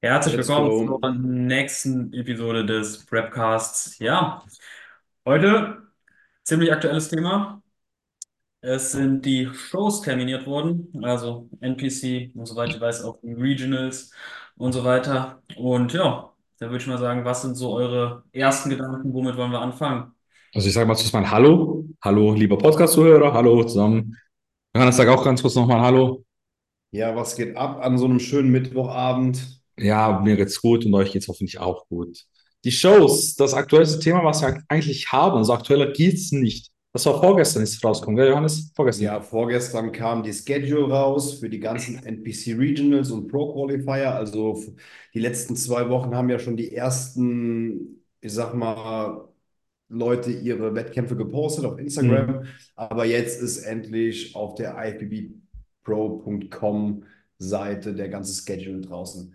Herzlich Let's willkommen go. zur nächsten Episode des Prepcasts. Ja, heute ziemlich aktuelles Thema. Es sind die Shows terminiert worden, also NPC und soweit ich weiß auch die Regionals und so weiter. Und ja, da würde ich mal sagen, was sind so eure ersten Gedanken? Womit wollen wir anfangen? Also ich sage mal zuerst mal Hallo. Hallo, lieber Podcast-Zuhörer. Hallo zusammen. Johannes, sag auch ganz kurz nochmal Hallo. Ja, was geht ab an so einem schönen Mittwochabend? Ja, mir geht's gut und euch geht's hoffentlich auch gut. Die Shows, das aktuellste Thema, was wir eigentlich haben, also aktueller geht's nicht. Das war vorgestern, ist rausgekommen, gell, Johannes? Ja, Vorgestern. vorgestern kam die Schedule raus für die ganzen NPC Regionals und Pro Qualifier. Also die letzten zwei Wochen haben ja schon die ersten, ich sag mal, Leute ihre Wettkämpfe gepostet auf Mhm. Instagram. Aber jetzt ist endlich auf der ifbbpro.com Seite der ganze Schedule draußen.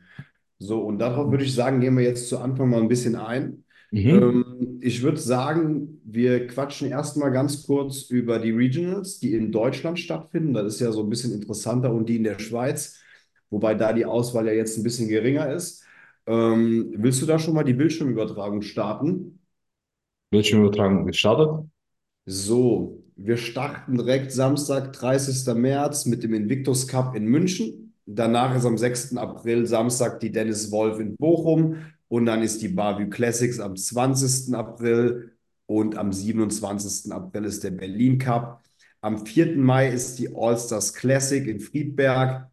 So, und darauf würde ich sagen, gehen wir jetzt zu Anfang mal ein bisschen ein. Mhm. Ähm, ich würde sagen, wir quatschen erstmal ganz kurz über die Regionals, die in Deutschland stattfinden. Das ist ja so ein bisschen interessanter und die in der Schweiz, wobei da die Auswahl ja jetzt ein bisschen geringer ist. Ähm, willst du da schon mal die Bildschirmübertragung starten? Bildschirmübertragung gestartet. So, wir starten direkt Samstag, 30. März mit dem Invictus Cup in München. Danach ist am 6. April Samstag die Dennis Wolf in Bochum. Und dann ist die Bavü Classics am 20. April. Und am 27. April ist der Berlin Cup. Am 4. Mai ist die All-Stars Classic in Friedberg.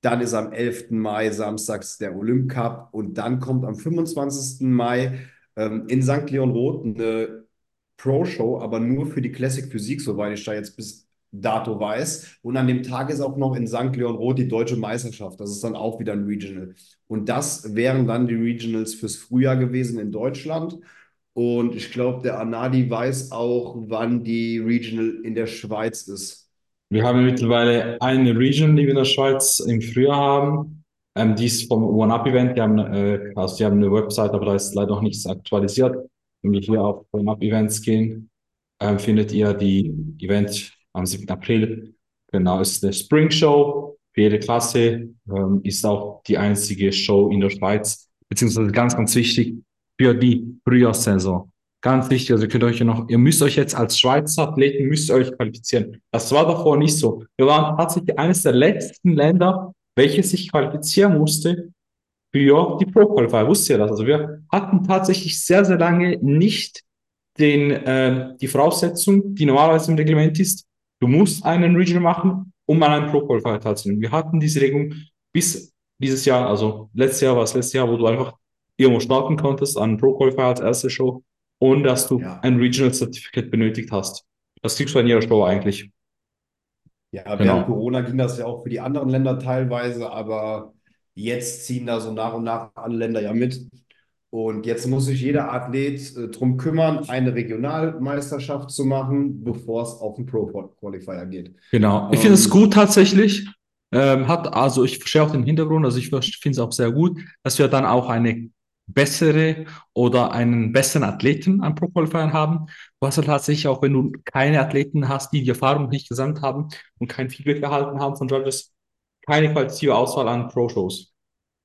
Dann ist am 11. Mai samstags der Olymp Cup. Und dann kommt am 25. Mai ähm, in St. Leon Roth eine Pro-Show, aber nur für die Classic Physik, soweit ich da jetzt bis dato weiß. Und an dem Tag ist auch noch in St. Leon Roth die deutsche Meisterschaft. Das ist dann auch wieder ein Regional. Und das wären dann die Regionals fürs Frühjahr gewesen in Deutschland. Und ich glaube, der Anadi weiß auch, wann die Regional in der Schweiz ist. Wir haben mittlerweile eine Region, die wir in der Schweiz im Frühjahr haben. Ähm, die ist vom One-Up-Event. Die haben, äh, also die haben eine Website, aber da ist leider noch nichts aktualisiert. Wenn wir hier auf One-Up-Events gehen, ähm, findet ihr die Event am 7. April. Genau, ist eine Spring Show für jede Klasse. Ähm, ist auch die einzige Show in der Schweiz, beziehungsweise ganz, ganz wichtig für die Frühjahrssaison. Ganz wichtig, also ihr könnt euch ja noch, ihr müsst euch jetzt als Schweizer Athleten, müsst ihr euch qualifizieren. Das war davor nicht so. Wir waren tatsächlich eines der letzten Länder, welches sich qualifizieren musste für die Pro Qualifier. Wusst ihr das? Also wir hatten tatsächlich sehr, sehr lange nicht den, äh, die Voraussetzung, die normalerweise im Reglement ist, du musst einen Regional machen, um an einem Pro Qualifier teilzunehmen. Wir hatten diese Regelung bis dieses Jahr, also letztes Jahr war es letztes Jahr, wo du einfach irgendwo starten konntest an Pro Qualifier als erste Show, ohne dass du Ja. ein Regional Certificate benötigt hast. Das kriegst du in jeder Show eigentlich. Ja, während Genau. Corona ging das ja auch für die anderen Länder teilweise, aber jetzt ziehen da so nach und nach alle Länder ja mit. Und jetzt muss sich jeder Athlet äh, drum kümmern, eine Regionalmeisterschaft zu machen, bevor es auf den Pro-Qualifier geht. Genau. Ich finde es Ähm, gut tatsächlich. Ähm, hat, also ich verstehe auch den Hintergrund, also ich finde es auch sehr gut, dass wir dann auch eine bessere oder einen besseren Athleten am Pro Qualifier haben. Was halt tatsächlich auch, wenn du keine Athleten hast, die die Erfahrung nicht gesammelt haben und kein Feedback erhalten haben von Judges, keine qualitative Auswahl an Pro-Shows.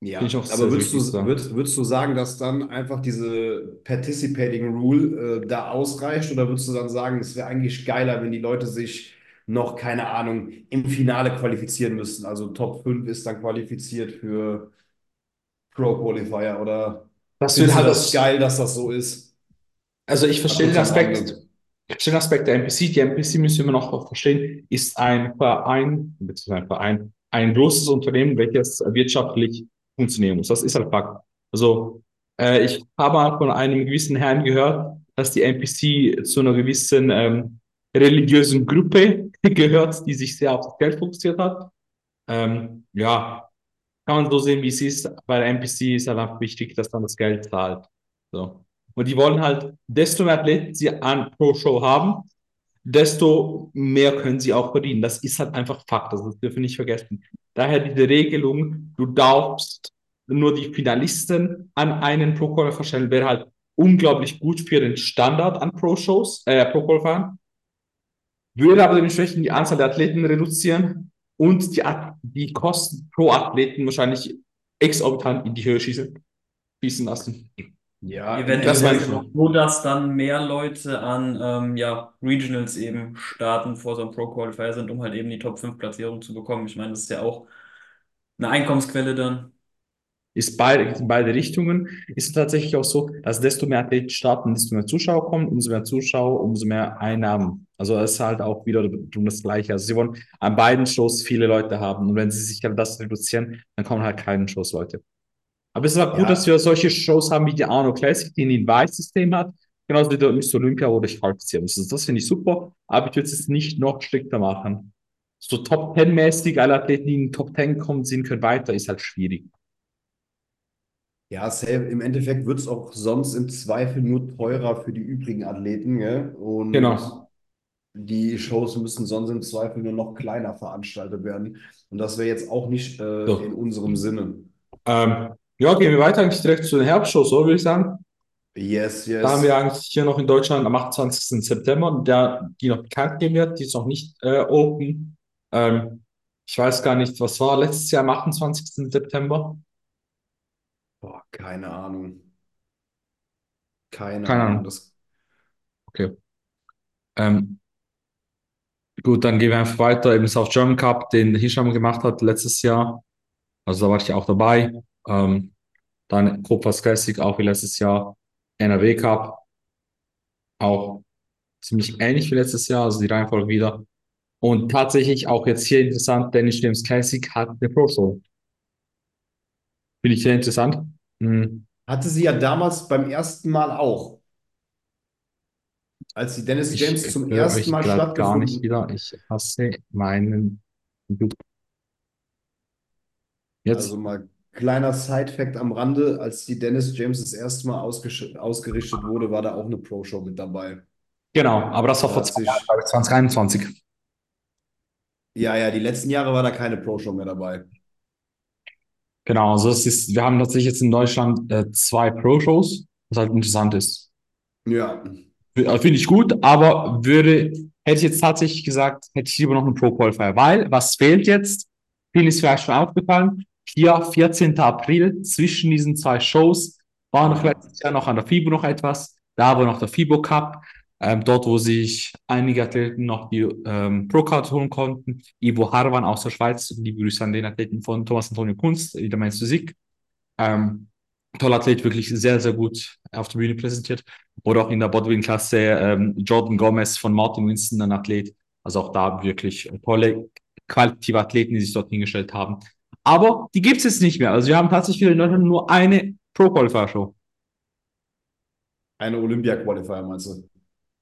Ja, aber würdest du, sagen. würdest, würdest du sagen, dass dann einfach diese Participating Rule äh, da ausreicht? Oder würdest du dann sagen, es wäre eigentlich geiler, wenn die Leute sich noch, keine Ahnung, im Finale qualifizieren müssten? Also Top 5 ist dann qualifiziert für Pro Qualifier oder Das du halt das geil, dass das so ist? also ich verstehe den deine Aspekt, ich verstehe den Aspekt der NPC. Die NPC müssen wir noch verstehen, ist ein Verein, beziehungsweise ein Verein, ein großes Unternehmen, welches wirtschaftlich funktionieren muss. Das ist halt Fakt. Also, äh, ich habe von einem gewissen Herrn gehört, dass die NPC zu einer gewissen ähm, religiösen Gruppe gehört, die sich sehr auf das Geld fokussiert hat. Ähm, ja, kann man so sehen, wie es ist. Bei der NPC ist halt einfach wichtig, dass dann das Geld zahlt. So. Und die wollen halt, desto mehr Athleten sie an pro Show haben, desto mehr können sie auch verdienen. Das ist halt einfach Fakt, also das dürfen wir nicht vergessen. Daher diese Regelung, du darfst nur die Finalisten an einen Pro Qualifier stellen, wäre halt unglaublich gut für den Standard an Pro-Shows, äh, Pro Qualifier, würde aber dementsprechend die Anzahl der Athleten reduzieren und die, die Kosten pro Athleten wahrscheinlich exorbitant in die Höhe schießen, schießen lassen. Ja, Eventuell das noch. so, dass dann mehr Leute an ähm, ja, Regionals eben starten, vor so einem Pro-Qualifier sind, um halt eben die Top 5 Platzierung zu bekommen. Ich meine, das ist ja auch eine Einkommensquelle dann. Ist beide, in beide Richtungen. Ist tatsächlich auch so, dass desto mehr Athleten starten, desto mehr Zuschauer kommen, umso mehr Zuschauer, umso mehr Einnahmen. Also es ist halt auch wieder das Gleiche. Also sie wollen an beiden Shows viele Leute haben. Und wenn sie sich das reduzieren, dann kommen halt keine Shows Leute. Aber es ist auch gut, dass Ja, wir solche Shows haben wie die Arno Classic, die ein Invite-System hat. Genauso wie der Mr. Olympia, wo ich qualifizieren muss. Also das finde ich super, aber ich würde es jetzt nicht noch strikter machen. So Top 10-mäßig, alle Athleten, die in den Top 10 kommen, sind, können weiter, ist halt schwierig. ja, safe. Im Endeffekt wird es auch sonst im Zweifel nur teurer für die übrigen Athleten, gell? Und Genau. die Shows müssen sonst im Zweifel nur noch kleiner veranstaltet werden. Und das wäre jetzt auch nicht äh, So. in unserem Sinne. Ähm, ja, gehen wir weiter eigentlich direkt zu den Herbstshows, so würde ich sagen. Yes, Da haben wir yes. eigentlich hier noch in Deutschland am 28. September, der, die noch bekannt gegeben wird, die ist noch nicht äh, open. Ähm, ich weiß gar nicht, was war letztes Jahr am 28. September? Boah, keine Ahnung. Keine Keine Ahnung. Ahnung. Das, Okay. Ähm, gut, dann gehen wir einfach weiter. Eben South German Cup, den Hisham gemacht hat letztes Jahr. Also da war ich auch dabei. Ähm, dann Kobras Classic, auch wie letztes Jahr. NRW Cup, auch ziemlich ähnlich wie letztes Jahr, also die Reihenfolge wieder. Und tatsächlich auch jetzt hier interessant, Dennis Williams Classic hat eine Pro Show. Finde ich sehr interessant. Hm. hatte sie ja damals beim ersten Mal auch. Als die Dennis Ich James zum ersten Mal gerade gar nicht stattgefunden. wieder. Ich hasse meinen. Jetzt. Also mal kleiner Side-Fact am Rande, als die Dennis James das erste Mal ausgerichtet wurde, war da auch eine Pro-Show mit dabei. Genau, aber das war vor hat zwei sich, Jahren, glaube ich, 2021. ja, ja, die letzten Jahre war da keine Pro-Show mehr dabei. Genau, also es ist, wir haben tatsächlich jetzt in Deutschland äh, zwei Pro-Shows, was halt interessant ist. Ja, Äh, Finde ich gut, aber würde, hätte ich jetzt tatsächlich gesagt, hätte ich lieber noch einen Pro-Qualifier, weil was fehlt jetzt? Vielen ist vielleicht schon aufgefallen. Hier, 14. April, zwischen diesen zwei Shows, war noch letztes Jahr noch an der FIBO noch etwas. Da war noch der FIBO Cup, ähm, dort, wo sich einige Athleten noch die ähm, Pro-Card holen konnten. Ivo Harvan aus der Schweiz, liebe Grüße an den Athleten von Thomas Antonio Kunst, der Mainz Physik. Ähm, toller Athlet, wirklich sehr, sehr gut auf der Bühne präsentiert. Oder auch in der Bodybuilding-Klasse ähm, Jordan Gomez von Martin Winston, ein Athlet. Also auch da wirklich tolle, qualitative Athleten, die sich dort hingestellt haben. Aber die gibt es jetzt nicht mehr. Also wir haben tatsächlich in Deutschland nur eine Pro-Qualifier-Show. eine Olympia-Qualifier meinst du?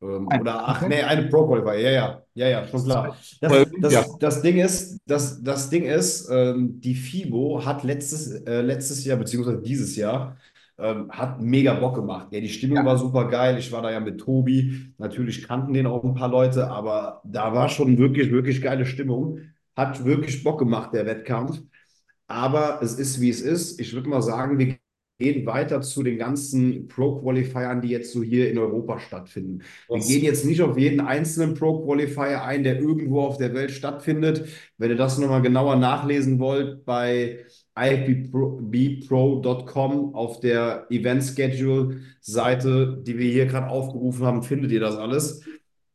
Ähm, oder, ach nee, eine Pro-Qualifier, ja, ja, ja, ja, schon klar. Das, das, das Ding ist, das, das Ding ist, ähm, die FIBO hat letztes, äh, letztes Jahr, beziehungsweise dieses Jahr, ähm, hat mega Bock gemacht. Ja, die Stimmung war super geil. Ich war da ja mit Tobi. Natürlich kannten den auch ein paar Leute, aber da war schon wirklich, wirklich geile Stimmung. Hat wirklich Bock gemacht, der Wettkampf. Aber es ist, wie es ist. Ich würde mal sagen, wir gehen weiter zu den ganzen Pro-Qualifiern, die jetzt so hier in Europa stattfinden. Wir gehen jetzt nicht auf jeden einzelnen Pro-Qualifier ein, der irgendwo auf der Welt stattfindet. Wenn ihr das nochmal genauer nachlesen wollt, bei ifbpro.com auf der Event Schedule Seite, die wir hier gerade aufgerufen haben, findet ihr das alles.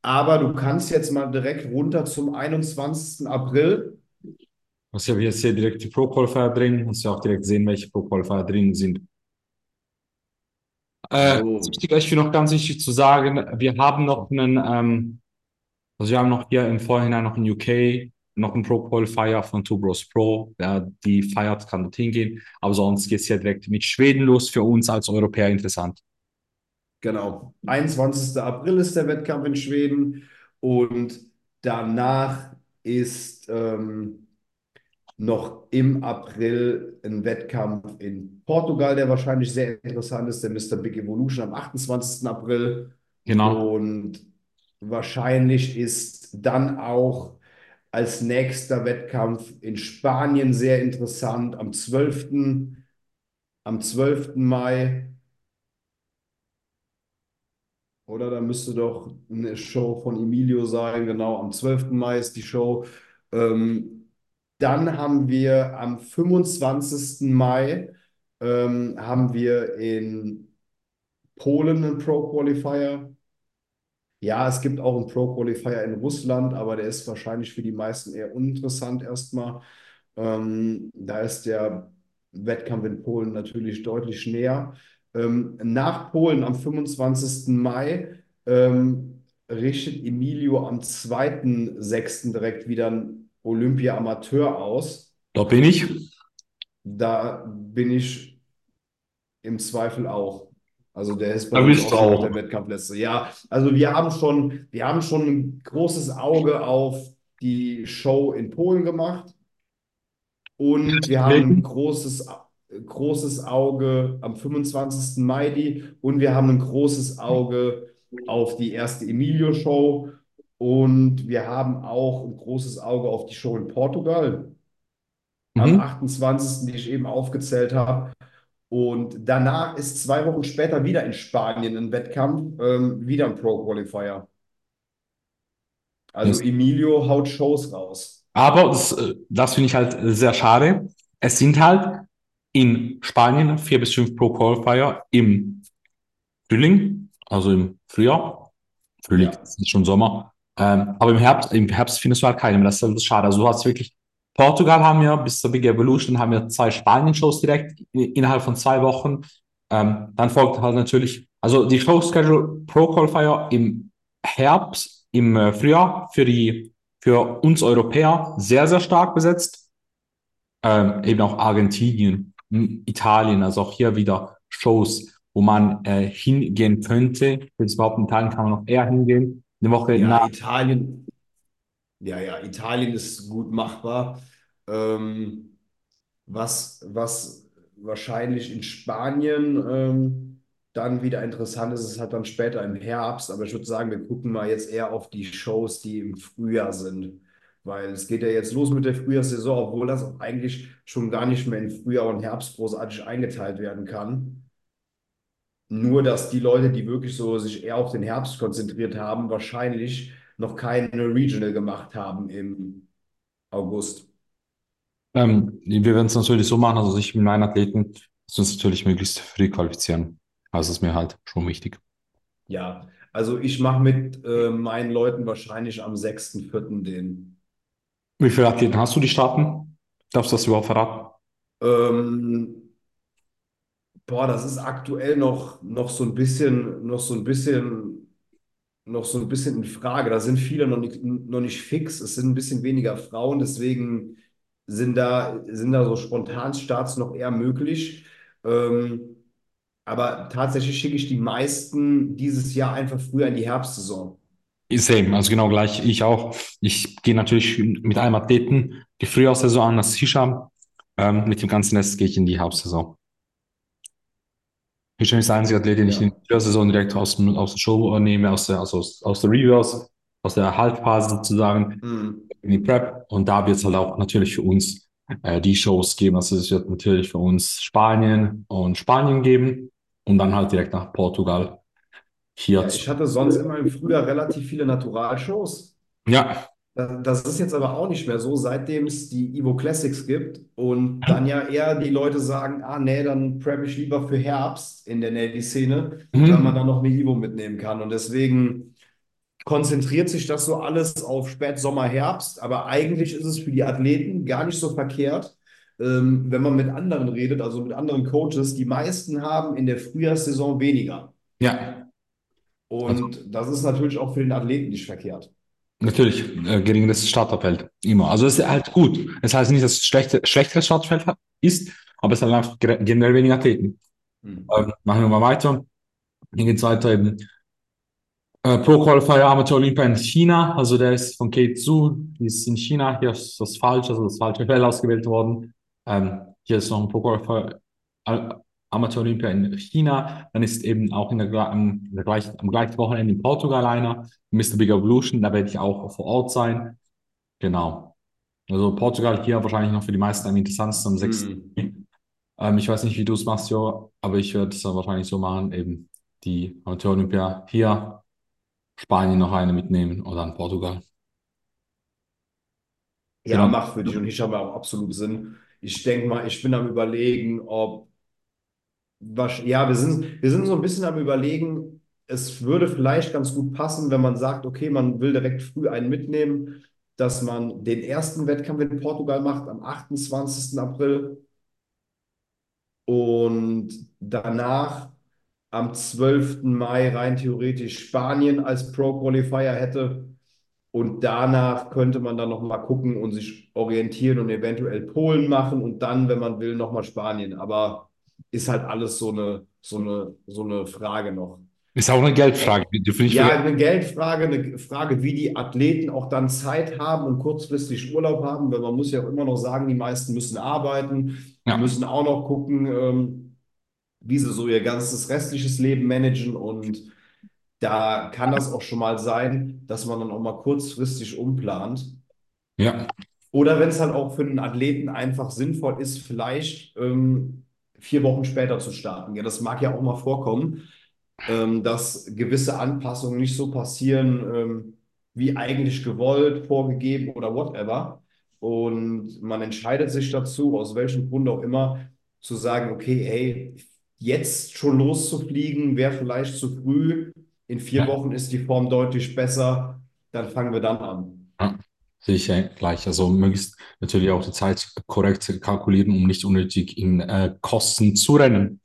Aber du kannst jetzt mal direkt runter zum 21. April. Also ich habe jetzt hier direkt die Pro-Qualifier drin, dass wir auch direkt sehen, welche Pro-Qualifier drin sind. Äh, wichtig, ich finde noch ganz wichtig zu sagen, wir haben noch einen, ähm, also wir haben noch hier im Vorhinein noch in UK noch einen Pro-Qualifier von Two Bros Pro, der die feiert, kann dorthin gehen, aber sonst geht es ja direkt mit Schweden los, für uns als Europäer interessant. Genau. 21. April ist der Wettkampf in Schweden und danach ist ähm, noch im April ein Wettkampf in Portugal, der wahrscheinlich sehr interessant ist, der Mr. Big Evolution am 28. April. Genau. Und wahrscheinlich ist dann auch als nächster Wettkampf in Spanien sehr interessant am 12. am 12. Mai. Oder da müsste doch eine Show von Emilio sein, genau, am 12. Mai ist die Show. Ähm, Dann haben wir am 25. Mai ähm, haben wir in Polen einen Pro Qualifier. Ja, es gibt auch einen Pro Qualifier in Russland, aber der ist wahrscheinlich für die meisten eher uninteressant erstmal. Ähm, da ist der Wettkampf in Polen natürlich deutlich näher. Ähm, nach Polen am 25. Mai ähm, richtet Emilio am 2.6. direkt wieder ein Olympia-Amateur aus. Da bin ich. Da bin ich im Zweifel auch. Also der ist bei Da uns auch auch. der Wettkampfliste. Ja, also wir haben schon, wir haben schon ein großes Auge auf die Show in Polen gemacht und wir haben ein großes, großes Auge am 25. Mai die und wir haben ein großes Auge auf die erste Emilio-Show und wir haben auch ein großes Auge auf die Show in Portugal am Mhm. 28., die ich eben aufgezählt habe. Und danach ist zwei Wochen später wieder in Spanien ein Wettkampf, ähm, wieder ein Pro Qualifier. Also Yes. Emilio haut Shows raus. Aber das, äh, das finde ich halt sehr schade. Es sind halt in Spanien vier bis fünf Pro Qualifier im Frühling, also im Frühjahr. Frühling Ja. ist schon Sommer. Ähm, aber im Herbst, im Herbst findest du halt keine mehr. Das ist schade. Also du hast wirklich, Portugal haben wir bis zur Big Evolution haben wir zwei Spanien-Shows direkt innerhalb von zwei Wochen. Ähm, dann folgt halt natürlich, also die Show-Schedule Pro Qualifier im Herbst, im äh, Frühjahr für die, für uns Europäer sehr, sehr stark besetzt. Ähm, eben auch Argentinien, Italien, also auch hier wieder Shows, wo man äh, hingehen könnte. Würde behaupten, in Italien kann man noch eher hingehen. Eine Woche Ja, nach. Italien, ja, ja, Italien ist gut machbar. Ähm, was, was wahrscheinlich in Spanien ähm, dann wieder interessant ist, ist halt dann später im Herbst. Aber ich würde sagen, wir gucken mal jetzt eher auf die Shows, die im Frühjahr sind. Weil es geht ja jetzt los mit der Frühjahrssaison, obwohl das eigentlich schon gar nicht mehr in Frühjahr und Herbst großartig eingeteilt werden kann. Nur, dass die Leute, die wirklich so sich eher auf den Herbst konzentriert haben, wahrscheinlich noch keine Regional gemacht haben im August. Ähm, wir werden es natürlich so machen, also ich mit meinen Athleten, uns natürlich möglichst früh qualifizieren. Also ist mir halt schon wichtig. Ja, also ich mache mit äh, meinen Leuten wahrscheinlich am 6.4. den. Wie viele Athleten hast du, die starten? Darfst du das überhaupt verraten? Ähm, boah, das ist aktuell noch, noch so ein bisschen, noch so ein bisschen, noch so ein bisschen in Frage. Da sind viele noch nicht, noch nicht fix. Es sind ein bisschen weniger Frauen, deswegen sind da, sind da so Spontanstarts noch eher möglich. Ähm, aber tatsächlich schicke ich die meisten dieses Jahr einfach früher in die Herbstsaison. Same, also genau gleich, ich auch. Ich gehe natürlich mit einem Athleten die Frühjahrssaison an, das Hisham. Ähm, mit dem ganzen Rest gehe ich in die Hauptsaison. Hisham ist der einzige Athlet, den ich Ja. in der Saison direkt aus, dem- aus der Show nehme, aus der, also aus, aus der Reverse, aus der Halbphase sozusagen. Hm. in die Prep und da wird es halt auch natürlich für uns äh, die Shows geben. Also es wird natürlich für uns Spanien und Spanien geben und dann halt direkt nach Portugal hier Ja, ich hatte sonst immer im Frühjahr relativ viele Naturalshows. Ja, Das ist jetzt aber auch nicht mehr so, seitdem es die Evo Classics gibt und dann ja eher die Leute sagen, ah nee, dann prep ich lieber für Herbst in der Navy-Szene, Mhm. weil man dann noch eine Evo mitnehmen kann. Und deswegen konzentriert sich das so alles auf Spätsommer, Herbst, aber eigentlich ist es für die Athleten gar nicht so verkehrt, ähm, wenn man mit anderen redet, also mit anderen Coaches. Die meisten haben in der Frühjahrssaison weniger. ja, Und das ist natürlich auch für den Athleten nicht verkehrt. Natürlich äh, geringeres Starterfeld immer. Also es ist halt gut. Das heißt nicht, dass es schlechte, schlechteres Starterfeld ist, aber es hat einfach generell weniger Athleten. Hm. Ähm, machen wir mal weiter. Hier geht's weiter eben. Äh, Pro Qualifier Amateur Olympia in China, also der ist von Kate Zhu, die ist in China, hier ist das falsch, also das falsche Feld ausgewählt worden. Ähm, hier ist noch ein Pro Qualifier Al- Amateur Olympia in China, dann ist eben auch in der, am, der gleichen, am gleichen Wochenende in Portugal einer, Mr. Big Evolution, da werde ich auch vor Ort sein. Genau. Also Portugal hier wahrscheinlich noch für die meisten am interessantesten am 6. Hm. Ähm, ich weiß nicht, wie du es machst, Jo, aber ich werde es dann wahrscheinlich so machen, eben die Amateur-Olympia hier, Spanien noch eine mitnehmen oder dann Portugal. Ja, Genau. macht für dich und ich habe auch absolut Sinn. Ich denke mal, ich bin am Überlegen, ob, ja, wir sind, wir sind so ein bisschen am Überlegen, es würde vielleicht ganz gut passen, wenn man sagt, okay, man will direkt früh einen mitnehmen, dass man den ersten Wettkampf in Portugal macht am 28. April und danach am 12. Mai rein theoretisch Spanien als Pro-Qualifier hätte. Und danach könnte man dann nochmal gucken und sich orientieren und eventuell Polen machen und dann, wenn man will, nochmal Spanien. Aber ist halt alles so eine, so eine, so eine Frage noch. Ist auch eine Geldfrage. Wir dürfen nicht Ja, eine Geldfrage, eine Frage, wie die Athleten auch dann Zeit haben und kurzfristig Urlaub haben, weil man muss ja auch immer noch sagen, die meisten müssen arbeiten, Ja. müssen auch noch gucken, ähm, wie sie so ihr ganzes restliches Leben managen und da kann das auch schon mal sein, dass man dann auch mal kurzfristig umplant. Ja. Oder wenn es halt auch für einen Athleten einfach sinnvoll ist, vielleicht ähm, vier Wochen später zu starten. Ja, das mag ja auch mal vorkommen, ähm, dass gewisse Anpassungen nicht so passieren, ähm, wie eigentlich gewollt, vorgegeben oder whatever. Und man entscheidet sich dazu, aus welchem Grund auch immer, zu sagen, okay, hey, jetzt schon loszufliegen, wäre vielleicht zu früh. In vier. Wochen ist die Form deutlich besser. Dann fangen wir dann an. Ja gleich. Also möglichst natürlich auch die Zeit korrekt kalkulieren, um nicht unnötig in äh, Kosten zu rennen.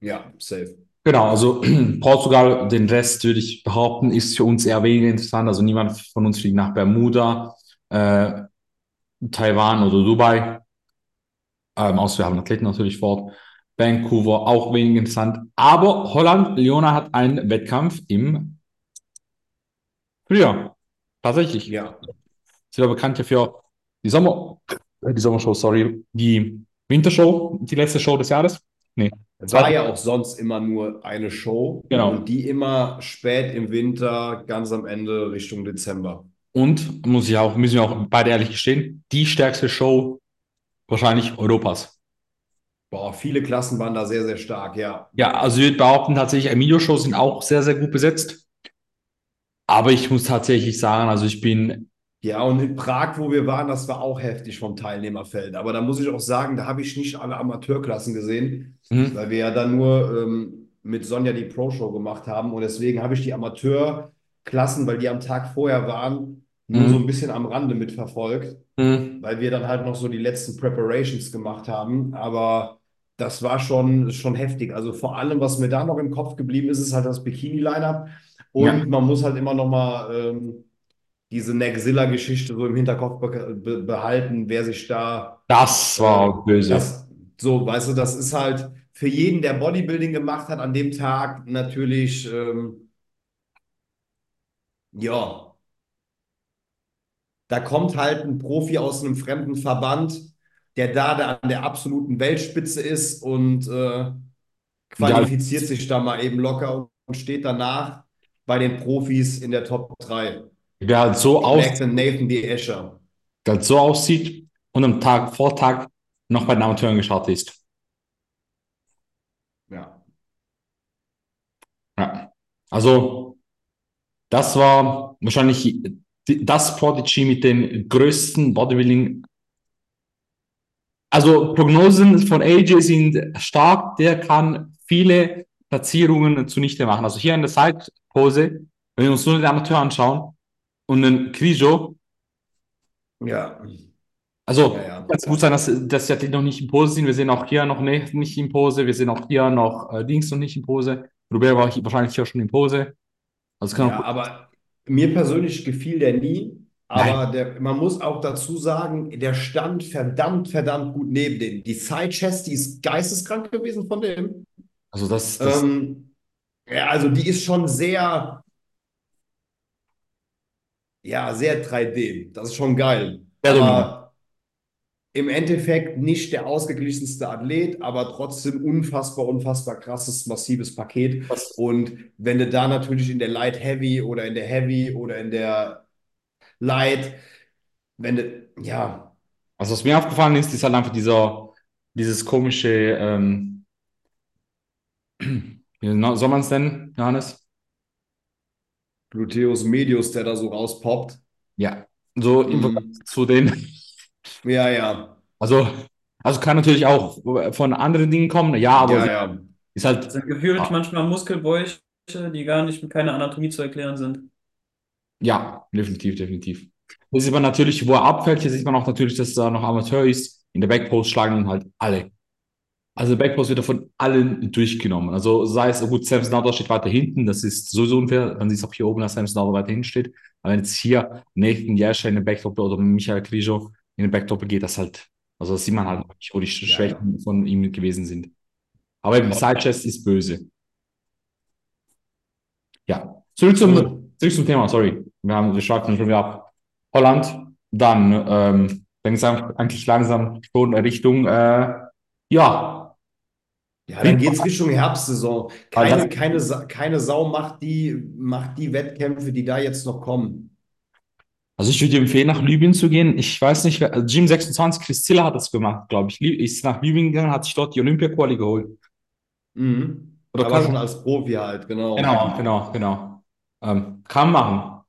Ja, safe. Genau, also Portugal, den Rest würde ich behaupten, ist für uns eher weniger interessant. Also niemand von uns fliegt nach Bermuda, äh, Taiwan oder Dubai. Ähm, außer wir haben Athleten natürlich vor Ort. Vancouver auch weniger interessant. Aber Holland, Leona hat einen Wettkampf im Frühjahr. Tatsächlich. Ja, Sind wir bekannt ja für die Sommer, äh, die Sommershow, sorry, die Wintershow, die letzte Show des Jahres. Nee, war ja auch sonst immer nur eine Show Genau. und die immer spät im Winter, ganz am Ende Richtung Dezember. Und muss ich auch, müssen wir auch beide ehrlich gestehen, die stärkste Show wahrscheinlich Europas. Boah, viele Klassen waren da sehr, sehr stark, ja. Ja, also würde behaupten, tatsächlich Emilio-Shows sind auch sehr, sehr gut besetzt. Aber ich muss tatsächlich sagen, also ich bin, Ja, und in Prag, wo wir waren, das war auch heftig vom Teilnehmerfeld. Aber da muss ich auch sagen, da habe ich nicht alle Amateurklassen gesehen, mhm, weil wir ja dann nur ähm, mit Sonja die Pro-Show gemacht haben. Und deswegen habe ich die Amateurklassen, weil die am Tag vorher waren, nur Mhm. so ein bisschen am Rande mitverfolgt. mhm, weil wir dann halt noch so die letzten Preparations gemacht haben. Aber das war schon, schon heftig. Also vor allem, was mir da noch im Kopf geblieben ist, ist halt das Bikini-Line-Up. Und Ja. man muss halt immer noch mal ähm, diese Neckzilla-Geschichte so im Hinterkopf be be behalten, wer sich da das war böse. das, so, weißt du, das ist halt für jeden, der Bodybuilding gemacht hat, an dem Tag natürlich, ähm, ja, da kommt halt ein Profi aus einem fremden Verband, der da, da an der absoluten Weltspitze ist und äh, qualifiziert sich da mal eben locker und steht danach bei den Profis in der Top 3. Wer halt so, aus, Merkt dann Nathan D. Escher. der halt so aussieht und am Tag vor Tag noch bei den Amateuren geschaut ist. Ja. Ja. Also, das war wahrscheinlich das Prodigy mit den größten Bodybuilding. Also, Prognosen von AJ sind stark. Der kann viele Platzierungen zunichte machen. Also, hier in der Side-Pose, wenn wir uns nur den Amateur anschauen und einen Krijo, Ja. also, Ja, ja. kann es gut sein, dass, dass die Athleten noch nicht in Pose sind. Wir sehen auch hier noch nicht, nicht in Pose. Wir sehen auch hier noch äh, links noch nicht in Pose. Robert war wahrscheinlich hier schon in Pose. Also, kann Ja, auch aber mir persönlich gefiel der nie. Aber der, man muss auch dazu sagen, der stand verdammt, verdammt gut neben dem. Die Side-Chest, die ist geisteskrank gewesen von dem. Also das, das Ähm, ja, also die ist schon sehr, ja, sehr 3D. Das ist schon geil. Aber im Endeffekt nicht der ausgeglichenste Athlet, aber trotzdem unfassbar, unfassbar krasses, massives Paket. das, Und wenn du da natürlich in der Light Heavy oder in der Heavy oder in der Light, wenn du, ja, also was mir aufgefallen ist, ist halt einfach dieser, dieses komische, ähm, wie soll man es nennen, Johannes? Gluteus Medius, der da so rauspoppt. Ja, so im Mhm. Vergleich zu den, Ja, ja. Also, also kann natürlich auch von anderen Dingen kommen, ja, aber Ja, ja. ist halt, Das sind gefühlt ah, manchmal Muskelbräuche, die gar nicht mit keiner Anatomie zu erklären sind. ja, definitiv, definitiv. Hier sieht man natürlich, wo er abfällt, hier sieht man auch natürlich, dass er noch Amateur ist. In der Backpost schlagen ihn halt alle. Also der Backpost wird davon allen durchgenommen. Also sei es, gut, Sam Snowder steht weiter hinten, das ist sowieso unfair. Dann siehst du auch hier oben, dass Sam Snowder weiter hinten steht. Aber wenn jetzt hier Nathan Jascha in den Backdoppel oder Michael Krijo in den Backdoppel geht, das halt, also das sieht man halt, wo die Ja, Schwächen von ihm gewesen sind. Aber eben, Sidechest ist böse. Ja, zurück zum, zurück zum Thema, sorry. Wir haben, wir schweifen schon wieder ab. Holland, dann ähm, langsam, eigentlich langsam schon Richtung, äh, ja, Ja, dann geht es Richtung Herbstsaison. Weil Keine, keine, keine Sau macht die, macht die Wettkämpfe, die da jetzt noch kommen. Also ich würde dir empfehlen, nach Libyen zu gehen. Ich weiß nicht, wer, also Gym 26, Chris Ziller hat das gemacht, glaube ich. Ist nach Libyen gegangen, hat sich dort die Olympia-Quali geholt. Mhm. Oder Aber kann- schon als Profi halt, genau. Genau, genau, genau. Ähm, kann machen.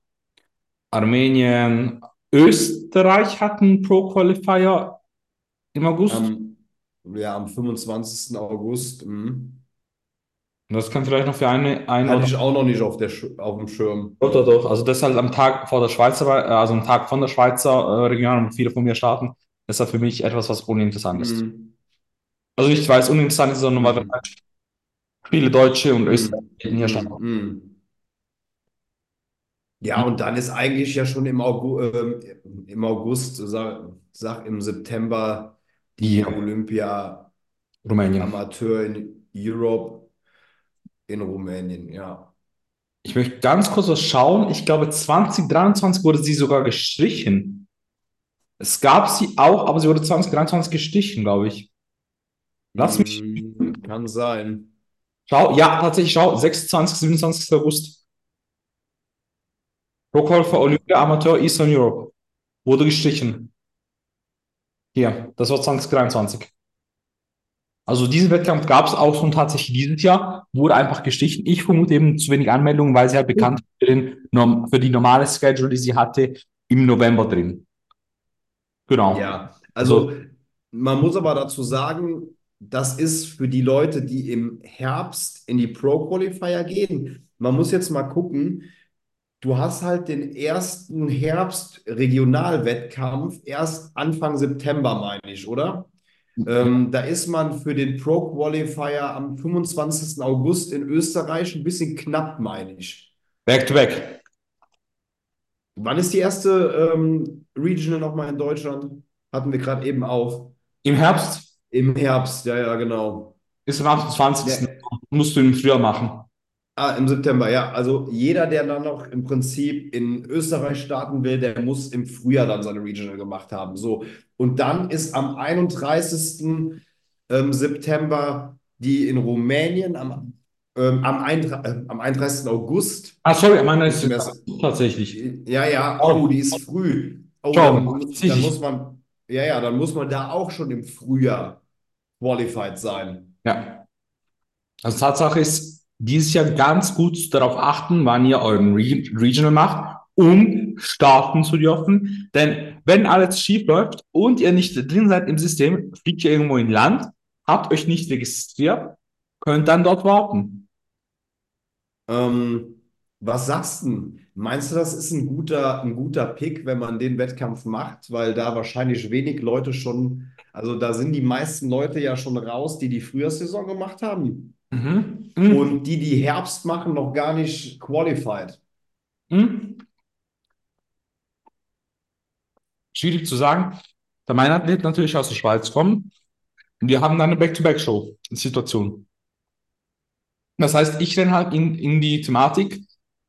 Armenien, Österreich hatten Pro-Qualifier im August. Am, ja, am 25. August. Mhm. das kann vielleicht noch für eine, eine Hatte ich auch noch nicht auf, der, auf dem Schirm. Doch, doch, doch. Also das ist halt am Tag vor der Schweizer, äh, also am Tag von der Schweizer äh, Region, wo viele von mir starten. Das ist halt für mich etwas, was uninteressant ist. Mhm. Also nicht, weil es uninteressant ist, sondern weil Mhm. viele Deutsche und Mhm. Österreicher hier starten. Mhm. Ja, und dann ist eigentlich ja schon im August, ähm, im August, sag, sag im September, die Ja. Olympia Rumänien. Amateur in Europe in Rumänien, ja. Ich möchte ganz kurz was schauen. Ich glaube, 2023 wurde sie sogar gestrichen. Es gab sie auch, aber sie wurde 2023 gestrichen, glaube ich. Lass mich. Mm, Kann sein. Schau, ja, tatsächlich, schau. 26, 27. August. Pro Call for Olympia Amateur Eastern Europe. Wurde gestrichen. Hier, das war 2023. Also diesen Wettkampf gab es auch schon tatsächlich dieses Jahr, wurde einfach gestichen. Ich vermute eben zu wenig Anmeldungen, weil sie halt bekannt für, den, für die normale Schedule, die sie hatte, im November drin. Genau. Ja, also man muss aber dazu sagen, das ist für die Leute, die im Herbst in die Pro Qualifier gehen. Man muss jetzt mal gucken, du hast halt den ersten Herbst-Regionalwettkampf erst Anfang September, meine ich, oder? Ähm, da ist man für den Pro Qualifier am 25. August in Österreich ein bisschen knapp, meine ich. Back to back. Wann ist die erste ähm, Regional nochmal in Deutschland? Hatten wir gerade eben auch. Im Herbst Im Herbst, ja, ja, genau. ist am 28. Ja. Musst du im Frühjahr machen. Ah, im September, ja. Also jeder, der dann noch im Prinzip in Österreich starten will, der muss im Frühjahr dann seine Regional gemacht haben. So. Und dann ist am 31. ähm, September die in Rumänien, am, ähm, am, 31, äh, am 31. August. Ah, sorry, ist Zum ersten- tatsächlich. Ja, ja, oh, die ist früh. Oh, dann, dann muss man, ja, ja, dann muss man da auch schon im Frühjahr qualified sein. Ja. Also Tatsache ist, dieses Jahr ganz gut darauf achten, wann ihr euren Re Regional macht, um starten zu dürfen. Denn wenn alles schief läuft und ihr nicht drin seid im System, fliegt ihr irgendwo in Land, habt euch nicht registriert, könnt dann dort warten. Ähm, was sagst du? Meinst du, das ist ein guter, ein guter Pick, wenn man den Wettkampf macht, weil da wahrscheinlich wenig Leute schon, also da sind die meisten Leute ja schon raus, die die Frühjahrssaison gemacht haben Mhm. Mhm. und die, die Herbst machen, noch gar nicht qualified. Hm? Schwierig zu sagen. Da mein Athlet natürlich aus der Schweiz kommen. Und wir haben dann eine Back-to-Back-Show-Situation. Das heißt, ich renne halt in, in die Thematik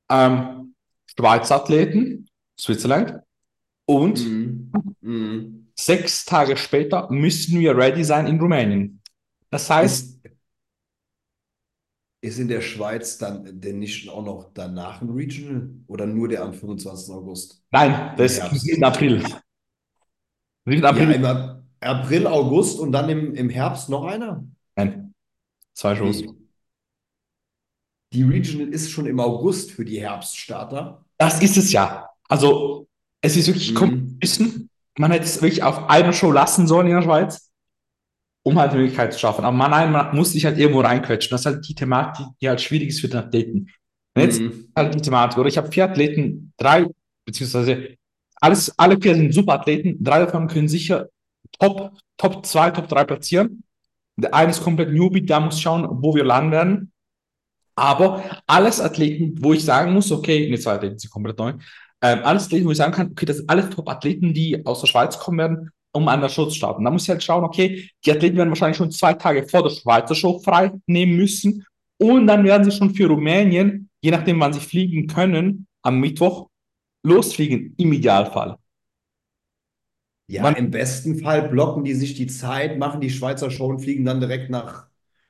ähm, Schweizer Athleten, Switzerland. Und Mhm. Mhm. sechs Tage später müssen wir ready sein in Rumänien. Das heißt, Ist, in der Schweiz dann denn nicht auch noch danach ein Regional oder nur der am 25. August? nein, das ist im April. Im Ja, April. Ap- April, August und dann im, im Herbst noch einer? Nein, zwei Shows. Die Regional ist schon im August für die Herbststarter. Das ist es ja. Also, es ist wirklich Mhm. kommt man hätte es wirklich auf einer Show lassen sollen in der Schweiz, um halt die Möglichkeit zu schaffen. Aber man, nein, man muss sich halt irgendwo reinquetschen. Das ist halt die Thematik, die halt schwierig ist für den Athleten. Und jetzt Mhm. halt die Thematik, oder? Ich habe vier Athleten, drei, beziehungsweise alles, alle vier sind super Athleten, drei davon können sicher Top, Top 2, Top 3 platzieren. Der eine ist komplett Newbie, da muss schauen, wo wir landen werden. Aber alles Athleten, wo ich sagen muss, okay, ne, zwei Athleten sind komplett neu. Ähm, alles Athleten, wo ich sagen kann, okay, das sind alles Top-Athleten, die aus der Schweiz kommen werden, um an der Show zu starten. Da muss ich halt schauen, okay, die Athleten werden wahrscheinlich schon zwei Tage vor der Schweizer Show frei nehmen müssen. Und dann werden sie schon für Rumänien, je nachdem, wann sie fliegen können, am Mittwoch losfliegen, im Idealfall. Ja, Man- im besten Fall blocken die sich die Zeit, machen die Schweizer Show und fliegen dann direkt nach,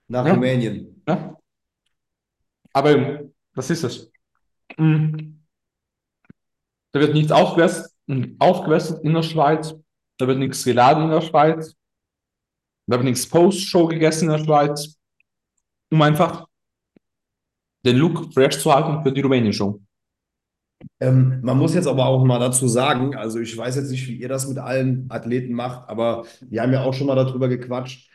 nach Ja. Rumänien. Ne? Aber das ist es. Mhm. Da wird nichts aufgewässert, aufgewässert in der Schweiz. Da wird nichts geladen in der Schweiz. Da wird nichts Post-Show gegessen in der Schweiz. Um einfach den Look fresh zu halten für die Rumänien-Show. Ähm, man muss jetzt aber auch mal dazu sagen, also ich weiß jetzt nicht, wie ihr das mit allen Athleten macht, aber wir haben ja auch schon mal darüber gequatscht.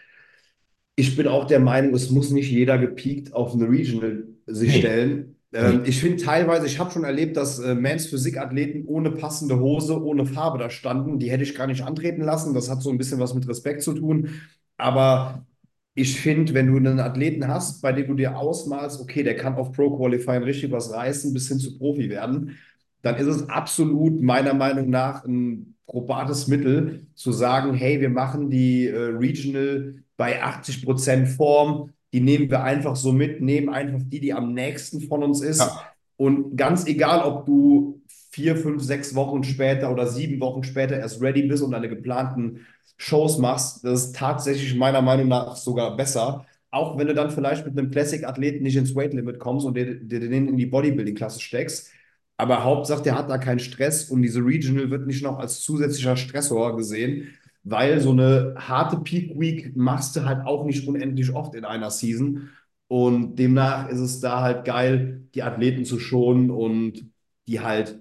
Ich bin auch der Meinung, es muss nicht jeder gepiekt auf eine Regional sich Nee. stellen. Ähm, ich finde teilweise, ich habe schon erlebt, dass äh, Mans Physik-Athleten ohne passende Hose, ohne Farbe da standen. Die hätte ich gar nicht antreten lassen. Das hat so ein bisschen was mit Respekt zu tun. Aber ich finde, wenn du einen Athleten hast, bei dem du dir ausmalst, okay, der kann auf Pro Qualifying richtig was reißen, bis hin zu Profi werden, dann ist es absolut meiner Meinung nach ein probates Mittel zu sagen, hey, wir machen die äh, Regional bei 80% Form, die nehmen wir einfach so mit, nehmen einfach die, die am nächsten von uns ist. Ja. Und ganz egal, ob du vier, fünf, sechs Wochen später oder sieben Wochen später erst ready bist und deine geplanten Shows machst, das ist tatsächlich meiner Meinung nach sogar besser. Auch wenn du dann vielleicht mit einem Classic-Athleten nicht ins Weight Limit kommst und dir, dir den in die Bodybuilding-Klasse steckst. Aber Hauptsache, der hat da keinen Stress und diese Regional wird nicht noch als zusätzlicher Stressor gesehen, weil so eine harte Peak Week machst du halt auch nicht unendlich oft in einer Season. Und demnach ist es da halt geil, die Athleten zu schonen und die halt,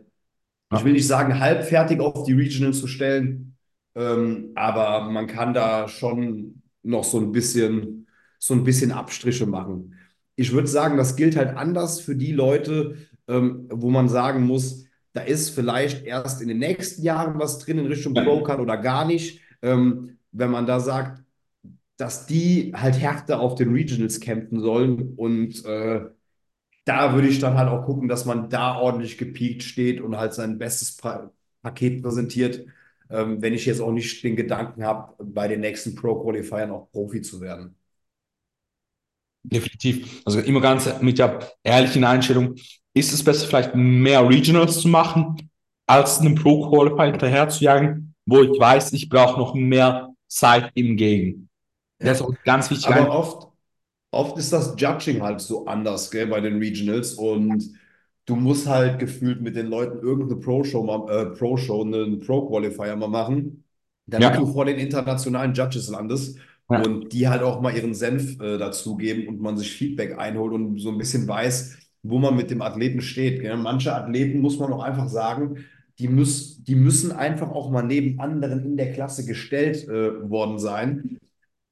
ich will nicht sagen, halbfertig auf die Regional zu stellen, ähm, aber man kann da schon noch so ein bisschen, so ein bisschen Abstriche machen. Ich würde sagen, das gilt halt anders für die Leute, ähm, wo man sagen muss, da ist vielleicht erst in den nächsten Jahren was drin in Richtung Pro-Card oder gar nicht. Ähm, wenn man da sagt, dass die halt härter auf den Regionals kämpfen sollen und äh, da würde ich dann halt auch gucken, dass man da ordentlich gepiekt steht und halt sein bestes pa Paket präsentiert, ähm, wenn ich jetzt auch nicht den Gedanken habe, bei den nächsten Pro-Qualifiern auch Profi zu werden. Definitiv. Also immer ganz mit der ehrlichen Einstellung, ist es besser, vielleicht mehr Regionals zu machen, als einem Pro-Qualifier hinterher zu jagen, wo ich weiß, ich brauche noch mehr Zeit im Game. Das ist auch ganz wichtig. Aber oft, oft ist das Judging halt so anders, gell, bei den Regionals und du musst halt gefühlt mit den Leuten irgendeine Pro-Show äh, Pro-Show, einen Pro-Qualifier mal machen, damit Ja. du vor den internationalen Judges landest Ja. und die halt auch mal ihren Senf äh, dazugeben und man sich Feedback einholt und so ein bisschen weiß, wo man mit dem Athleten steht. Gell? Manche Athleten muss man auch einfach sagen, die, müß, die müssen einfach auch mal neben anderen in der Klasse gestellt äh, worden sein,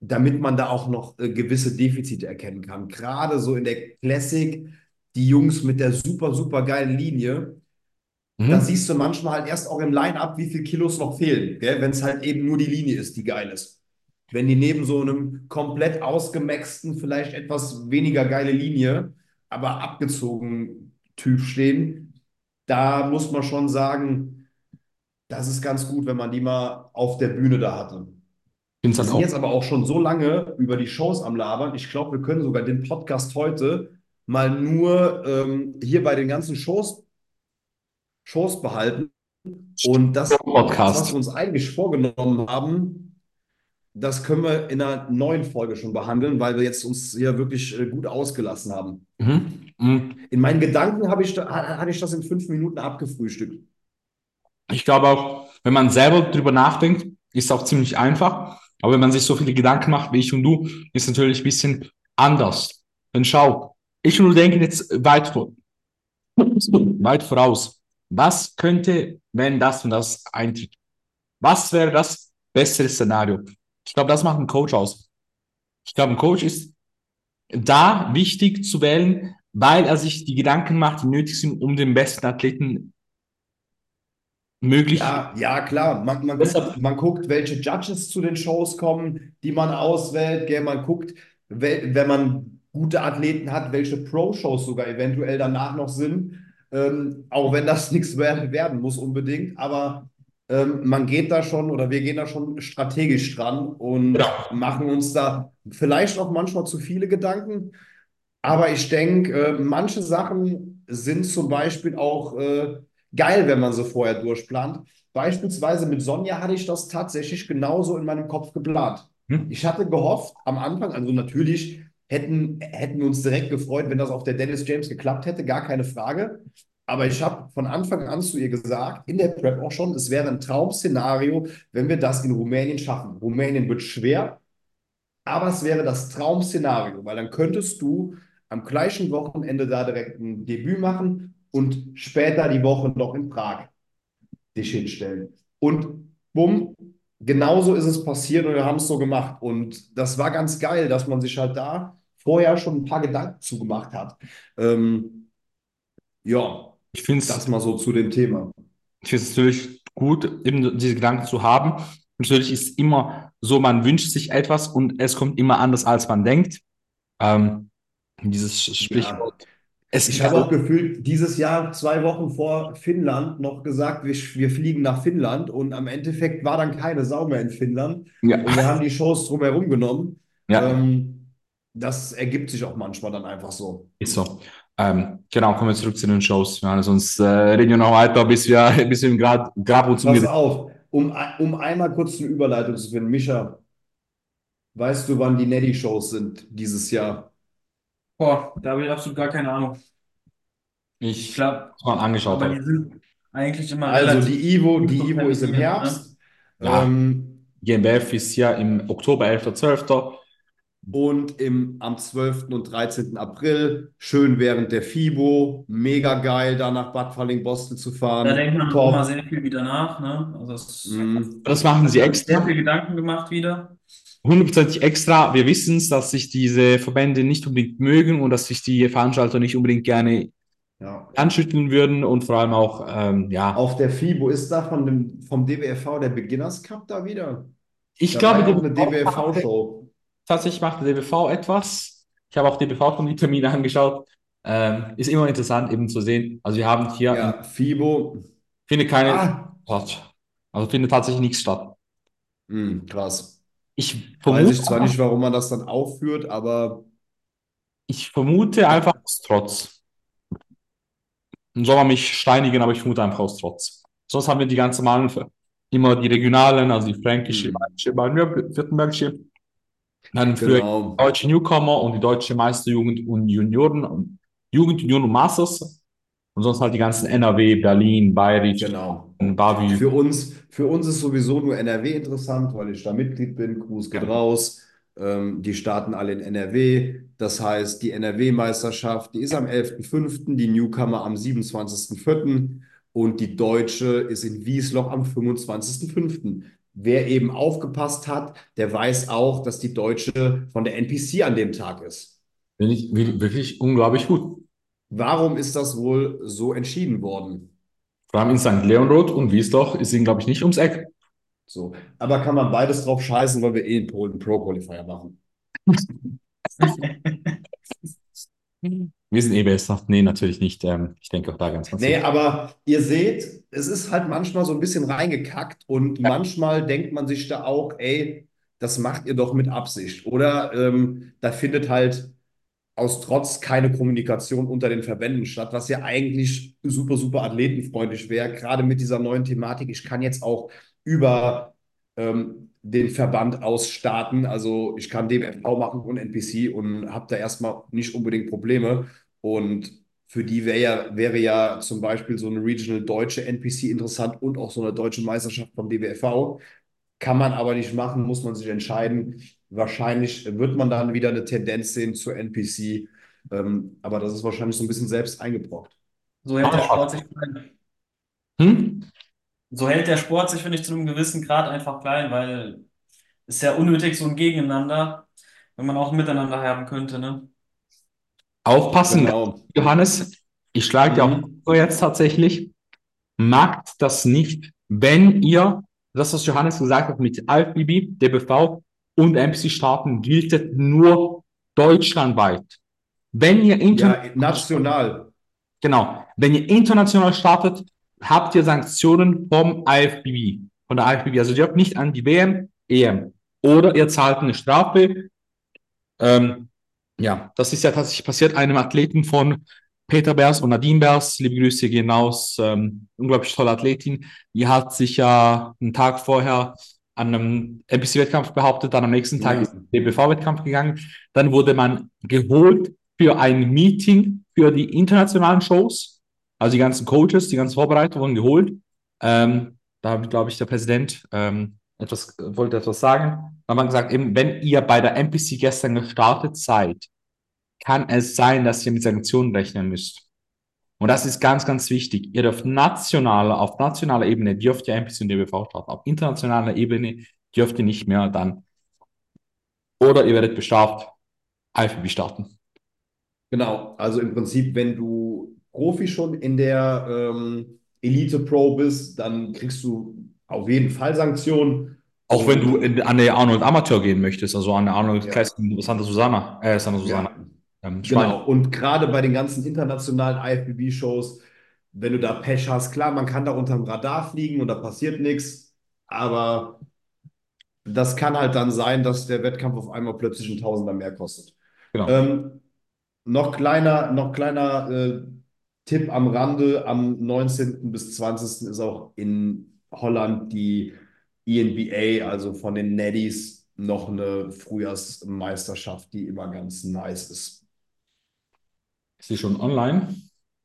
damit man da auch noch äh, gewisse Defizite erkennen kann. Gerade so in der Classic, die Jungs mit der super, super geilen Linie, Mhm. da siehst du manchmal halt erst auch im Line-Up, wie viele Kilos noch fehlen? Wenn es halt eben nur die Linie ist, die geil ist. Wenn die neben so einem komplett ausgemaxten, vielleicht etwas weniger geile Linie, aber abgezogen Typ stehen, da muss man schon sagen, das ist ganz gut, wenn man die mal auf der Bühne da hatte. Find's Wir halt sind auch. jetzt aber auch schon so lange über die Shows am Labern. Ich glaube, wir können sogar den Podcast heute mal nur ähm, hier bei den ganzen Shows, Shows behalten. Und das, Podcast. was wir uns eigentlich vorgenommen haben, das können wir in einer neuen Folge schon behandeln, weil wir jetzt uns hier wirklich äh, gut ausgelassen haben. Mhm. Mhm. In meinen Gedanken habe ich, hatte ich das in fünf Minuten abgefrühstückt. Ich glaube auch, wenn man selber drüber nachdenkt, ist es auch ziemlich einfach. Aber wenn man sich so viele Gedanken macht wie ich und du, ist es natürlich ein bisschen anders. Denn schau, ich und du denken jetzt weit, vor, weit voraus. Was könnte, wenn das und das eintritt? Was wäre das bessere Szenario? Ich glaube, das macht ein Coach aus. Ich glaube, ein Coach ist da wichtig zu wählen, weil er sich die Gedanken macht, die nötig sind, um den besten Athleten möglich. Ja, ja, klar. Man, man, Deshalb- guckt, man guckt, welche Judges zu den Shows kommen, die man auswählt. Gell? Man guckt, wenn man gute Athleten hat, welche Pro-Shows sogar eventuell danach noch sind. Ähm, auch wenn das nichts wer- werden muss unbedingt. Aber ähm, man geht da schon oder wir gehen da schon strategisch dran und Genau. machen uns da vielleicht auch manchmal zu viele Gedanken. Aber ich denke, äh, manche Sachen sind zum Beispiel auch äh, geil, wenn man sie vorher durchplant. Beispielsweise mit Sonja hatte ich das tatsächlich genauso in meinem Kopf geplant. Hm? Ich hatte gehofft am Anfang, also natürlich hätten, hätten wir uns direkt gefreut, wenn das auf der Dennis James geklappt hätte, gar keine Frage. Aber ich habe von Anfang an zu ihr gesagt, in der Prep auch schon, es wäre ein Traum-Szenario, wenn wir das in Rumänien schaffen. Rumänien wird schwer, aber es wäre das Traum-Szenario, weil dann könntest du am gleichen Wochenende da direkt ein Debüt machen und später die Woche noch in Prag dich hinstellen. Und bumm, genauso ist es passiert und wir haben es so gemacht. Und das war ganz geil, dass man sich halt da vorher schon ein paar Gedanken zugemacht hat. Ähm, ja, Ich finde es das mal so zu dem Thema. Ich finde es natürlich gut, eben diese Gedanken zu haben. Natürlich ist immer so, man wünscht sich etwas und es kommt immer anders, als man denkt. Ähm, dieses Sprichwort. Es Ich habe auch gefühlt dieses Jahr, zwei Wochen vor Finnland, noch gesagt, wir, wir fliegen nach Finnland und am Endeffekt war dann keine Sau mehr in Finnland. ja, Und wir haben die Shows drumherum genommen. ja, Ähm, das ergibt sich auch manchmal dann einfach so. ist so. Ähm, genau, kommen wir zurück zu den Shows. Ja, sonst äh, reden wir noch weiter, bis wir, bis wir im Grad, Grab uns Pass umgedreht auf, um, um einmal kurz eine Überleitung zu finden. Micha, weißt du, wann die Neddy-Shows sind dieses Jahr? Boah, da habe ich absolut gar keine Ahnung. Ich Ich glaube, hab's mal angeschaut. aber die sind eigentlich immer Also relativ die Ivo, die Ivo ist im ne? Herbst. Ja. Ähm, GmbF ist ja im Oktober, 11., 12. Und im, am 12. und 13. April, schön während der FIBO, mega geil, da nach Bad Falling-Boston zu fahren. Da denkt man Top. immer sehr viel wieder nach, ne? Also es Mhm. Das machen sie sehr extra. viel Gedanken gemacht wieder. Hundertprozentig extra. Wir wissen es, dass sich diese Verbände nicht unbedingt mögen und dass sich die Veranstalter nicht unbedingt gerne Ja. anschütteln würden und vor allem auch, ähm, ja, Auf der FIBO ist da von dem, vom DBFV der Beginners Cup da wieder. ich Da glaube, auch eine DBV DBFV-Show. tatsächlich macht der DBV etwas. Ich habe auch DBV schon die Termine angeschaut. Ähm, ist immer interessant eben zu sehen. Also wir haben hier, Ja, FIBO. findet keine Ah. Also findet tatsächlich nichts statt. hm, krass. Ich Weiß vermute, ich zwar nicht, warum man das dann aufführt, aber ich vermute einfach aus Trotz. Dann soll man mich steinigen, aber ich vermute einfach aus Trotz. Sonst haben wir die ganzen Malen für immer die regionalen, also die fränkische, Mhm. bayerische, baden-württembergische. Dann für genau. die deutsche Newcomer und die deutsche Meisterjugend und Junioren Jugend, Junioren und Masters. Und sonst halt die ganzen NRW, Berlin, Bayreuth, Genau. Bavü. Für uns, für uns ist sowieso nur NRW interessant, weil ich da Mitglied bin. Gruß geht raus. Ähm, die starten alle in NRW. Das heißt, die NRW-Meisterschaft, die ist am 11.05., die Newcomer am 27.04. und die deutsche ist in Wiesloch am 25.05. Wer eben aufgepasst hat, der weiß auch, dass die deutsche von der NPC an dem Tag ist. Finde ich wirklich unglaublich gut. Warum ist das wohl so entschieden worden? Vor allem in St. Leonrod und Wiesloch ist ihn, glaube ich, nicht ums Eck. So. Aber kann man beides drauf scheißen, weil wir eh Pro- einen Pro-Qualifier machen. Wir sind eh besser. Nee, natürlich nicht. Ähm, ich denke auch da ganz, ganz Nee, sicher. aber ihr seht, es ist halt manchmal so ein bisschen reingekackt und manchmal denkt man sich da auch, ey, das macht ihr doch mit Absicht. Oder ähm, da findet halt aus Trotz keine Kommunikation unter den Verbänden statt, was ja eigentlich super, super athletenfreundlich wäre, gerade mit dieser neuen Thematik. Ich kann jetzt auch über ähm, den Verband aus starten, also ich kann DBFV machen und NPC und habe da erstmal nicht unbedingt Probleme. Und für die wäre ja, wäre ja zum Beispiel so eine Regional deutsche NPC interessant und auch so eine deutsche Meisterschaft vom DBFV. Kann man aber nicht machen, muss man sich entscheiden. Wahrscheinlich wird man dann wieder eine Tendenz sehen zur NPC. Ähm, aber das ist wahrscheinlich so ein bisschen selbst eingebrockt. So hätte der Sport sich gefallen. Hm? so hält der Sport sich, finde ich, zu einem gewissen Grad einfach klein, weil es ist ja unnötig so ein Gegeneinander, wenn man auch miteinander haben könnte, ne? Aufpassen, Genau. Johannes. Ich schlage dir auch Mhm. jetzt tatsächlich. Macht das nicht, wenn ihr, das, was Johannes gesagt hat, mit IFBB, DBV und MC starten, gilt nur deutschlandweit. Wenn ihr Ja, international, national. genau, wenn ihr international startet, habt ihr Sanktionen vom IFBB, von der IFBB. Also ihr dürft nicht an die WM, EM. Oder ihr zahlt eine Strafe. Ähm, ja, das ist ja tatsächlich passiert einem Athleten von Peter Bers und Nadine Bers. Liebe Grüße gehen aus. Ähm, unglaublich tolle Athletin. Die hat sich ja einen Tag vorher an einem NPC-Wettkampf behauptet, dann am nächsten Tag Ja. ist der DBV-Wettkampf gegangen. Dann wurde man geholt für ein Meeting für die internationalen Shows. Also die ganzen Coaches, die ganzen Vorbereiter wurden geholt. Ähm, da hat, glaube ich, der Präsident ähm, etwas, wollte etwas sagen. Da hat man gesagt, eben, wenn ihr bei der NPC gestern gestartet seid, kann es sein, dass ihr mit Sanktionen rechnen müsst. Und das ist ganz, ganz wichtig. Ihr dürft national, auf nationaler Ebene dürft ihr NPC und DBV starten. Auf internationaler Ebene dürft ihr nicht mehr dann. Oder ihr werdet bestraft, IFBB starten. Genau, also im Prinzip, wenn du Profi schon in der ähm, Elite Pro bist, dann kriegst du auf jeden Fall Sanktionen. Auch wenn du in, an der Arnold Amateur gehen möchtest, also an der Arnold Ja. Classic Santa Susana, äh, Santa Susana. Ja, Ähm, genau. Und gerade bei den ganzen internationalen IFBB-Shows, wenn du da Pech hast, klar, man kann da unterm Radar fliegen und da passiert nichts, aber das kann halt dann sein, dass der Wettkampf auf einmal plötzlich ein Tausender mehr kostet. Genau. Ähm, noch kleiner, noch kleiner äh, Tipp am Rande, am 19. bis 20. ist auch in Holland die ENBA, also von den Neddies, noch eine Frühjahrsmeisterschaft, die immer ganz nice ist. Ist die schon online?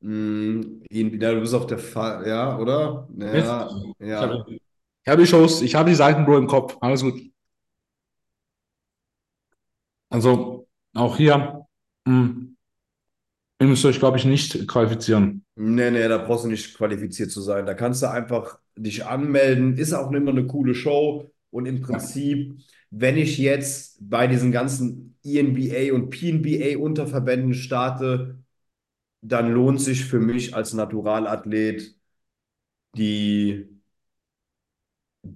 Mm, ENBA, du bist auf der Fall, ja, oder? Ja, Ich ja. habe ich habe die Shows, ich habe die Seiten, Bro, im Kopf. Alles gut. Also, auch hier, mh, ihr müsst euch, glaube ich, nicht qualifizieren. Nee, nee, da brauchst du nicht qualifiziert zu sein. Da kannst du einfach dich anmelden. Ist auch immer eine coole Show. Und im Prinzip, wenn ich jetzt bei diesen ganzen ENBA und PNBA Unterverbänden starte, dann lohnt sich für mich als Naturalathlet die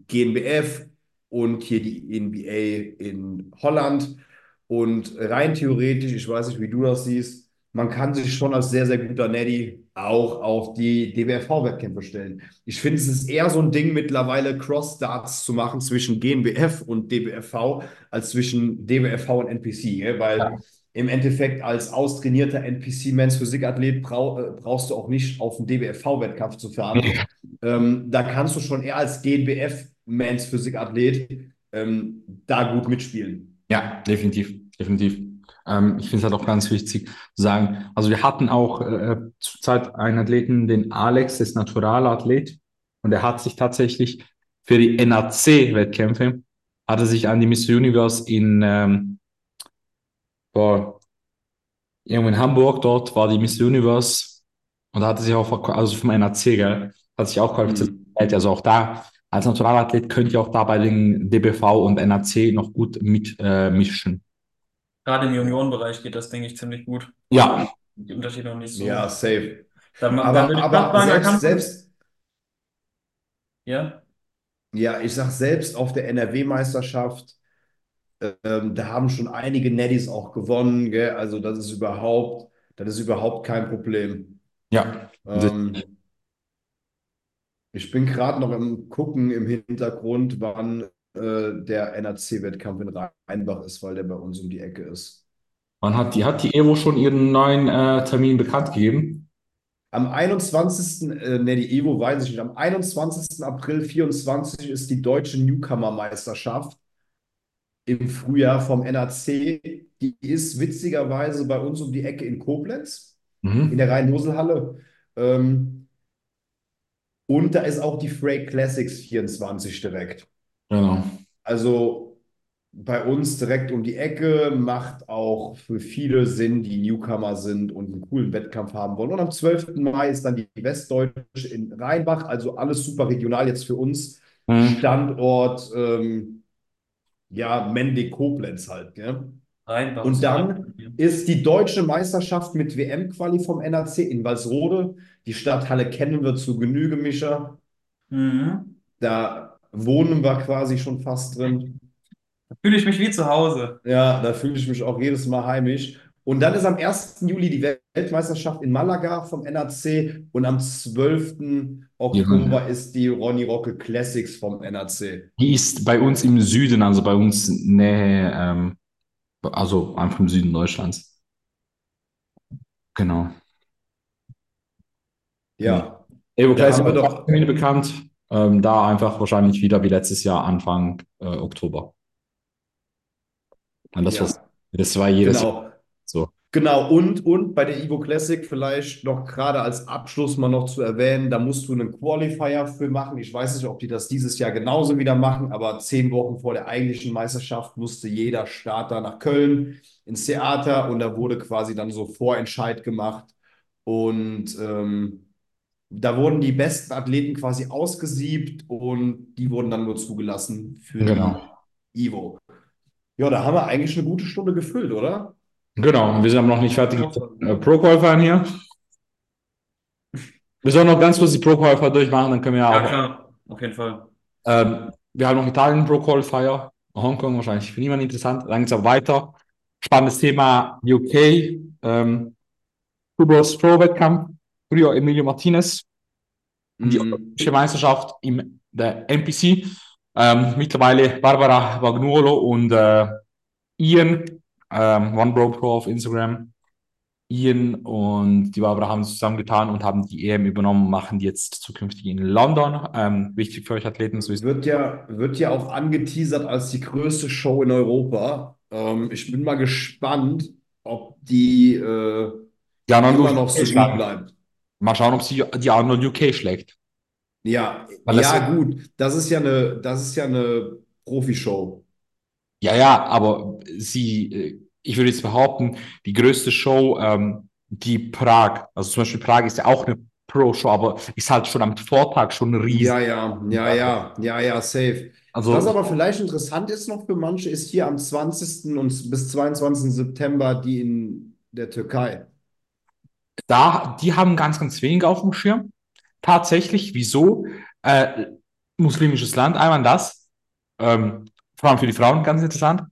GNBF und hier die ENBA in Holland. Und rein theoretisch, ich weiß nicht, wie du das siehst, man kann sich schon als sehr, sehr guter Neddy auch auf die DBFV-Wettkämpfe stellen. Ich finde, es ist eher so ein Ding mittlerweile, Cross-Starts zu machen zwischen GNBF und DBFV, als zwischen DBFV und NPC, weil Ja. Im Endeffekt als austrainierter NPC-Men's Physikathlet brau äh, brauchst du auch nicht auf einen DBFV-Wettkampf zu fahren. Ähm, da kannst du schon eher als GNBF-Men's Physikathlet ähm, da gut mitspielen. Ja, definitiv, definitiv. Ähm, ich finde es halt auch ganz wichtig zu sagen, also wir hatten auch äh, zurzeit einen Athleten, den Alex, das ist Naturalathlet, und er hat sich tatsächlich für die NAC-Wettkämpfe, hat er sich an die Miss Universe in, ähm, boah, irgendwo in Hamburg, dort war die Miss Universe, und da hat er sich auch, also vom NAC, gell, hat sich auch qualifiziert, Mhm. also auch da, als Naturalathlet könnt ihr auch da bei den DBV und NAC noch gut mit äh, mischen. Gerade im Juniorenbereich geht das, denke ich, ziemlich gut. Ja, Die Unterschiede noch nicht so. Ja, safe. Da, da Aber, ich aber sagen, selbst, selbst, Ja, ja, ich sag selbst auf der NRW-Meisterschaft, ähm, da haben schon einige Neddies auch gewonnen, gell? Also das ist überhaupt, das ist überhaupt kein Problem. ja. Ähm, ich bin gerade noch im Gucken im Hintergrund, wann äh, der NRC-Wettkampf in Rheinbach ist, weil der bei uns um die Ecke ist. Wann hat die, hat die Evo schon ihren neuen äh, Termin bekannt gegeben? Am 21., äh, ne, die Evo weiß ich nicht, am 21. April 24 ist die deutsche Newcomer-Meisterschaft im Frühjahr vom NAC. Die ist witzigerweise bei uns um die Ecke in Koblenz, in Mhm. der Rhein-Mosel-Halle. Ähm, und da ist auch die Frey Classics 24 direkt. Genau. Also bei uns direkt um die Ecke, macht auch für viele Sinn, die Newcomer sind und einen coolen Wettkampf haben wollen. Und am 12. Mai ist dann die Westdeutsche in Rheinbach, also alles super regional jetzt für uns. Hm. Standort, ähm, ja, Mendig-Koblenz halt, gell? Rheinbach Und dann ist die deutsche Meisterschaft mit WM-Quali vom NAC in Walsrode. Die Stadthalle kennen wir zu Genüge, Mischa. Mhm. Da wohnen wir quasi schon fast drin. Da fühle ich mich wie zu Hause. Ja, da fühle ich mich auch jedes Mal heimisch. Und dann ist am 1. Juli die Weltmeisterschaft in Malaga vom NAC und am 12. Oktober ist die Ronny Rocke Classics vom NAC. Die ist bei uns im Süden, also bei uns Nähe, ähm, also einfach im Süden Deutschlands. Genau. Ja, Evo Classic haben wir doch- Termine bekannt. Ähm, da einfach wahrscheinlich wieder wie letztes Jahr Anfang äh, Oktober. Und das, Ja. was, das war jedes Jahr genau. so. Genau, und, und bei der Evo Classic vielleicht noch gerade als Abschluss mal noch zu erwähnen, da musst du einen Qualifier für machen. Ich weiß nicht, ob die das dieses Jahr genauso wieder machen, aber zehn Wochen vor der eigentlichen Meisterschaft musste jeder Starter nach Köln ins Theater und da wurde quasi dann so Vorentscheid gemacht. Und ähm, da wurden die besten Athleten quasi ausgesiebt und die wurden dann nur zugelassen für Genau. die Evo. Ja, da haben wir eigentlich eine gute Stunde gefüllt, oder? Genau, wir sind aber noch nicht fertig mit den äh, Pro-Qualifiern hier. Wir sollen noch ganz kurz die Pro-Qualifier durchmachen, dann können wir ja Ja, auch. klar, auf jeden Fall. Ähm, wir haben noch Italien Pro-Qualifier, Hongkong wahrscheinlich für niemanden interessant. Dann geht es auch weiter. Spannendes Thema UK, ähm, Kubros Pro-Wettkampf, früher Emilio Martinez, die Mhm. Europäische Meisterschaft im der NPC. Ähm, mittlerweile Barbara Vagnuolo und äh, Ian, ähm, One Bro Pro auf Instagram. Ian und die Barbara haben zusammengetan und haben die EM übernommen, machen die jetzt zukünftig in London. Ähm, wichtig für euch Athleten wissen. Wird ja, wird ja auch angeteasert als die größte Show in Europa. Ähm, ich bin mal gespannt, ob die äh, Arnold immer noch so gut bleibt. Mal schauen, ob sie die Arnold UK schlägt. Ja, ja, gut. Das ist ja eine, das ist ja eine Profishow. Ja, ja, aber sie, äh, ich würde jetzt behaupten, die größte Show, ähm, die Prag, also zum Beispiel Prag ist ja auch eine Pro-Show, aber ist halt schon am Vortag schon riesig. Ja, ja, ja, ja, ja, ja, safe. Also, Was aber vielleicht interessant ist noch für manche, ist hier am 20. und bis 22. September die in der Türkei. da, die haben ganz, ganz wenig auf dem Schirm. Tatsächlich, wieso? Äh, muslimisches Land, einmal das. Ähm, vor allem für die Frauen ganz interessant.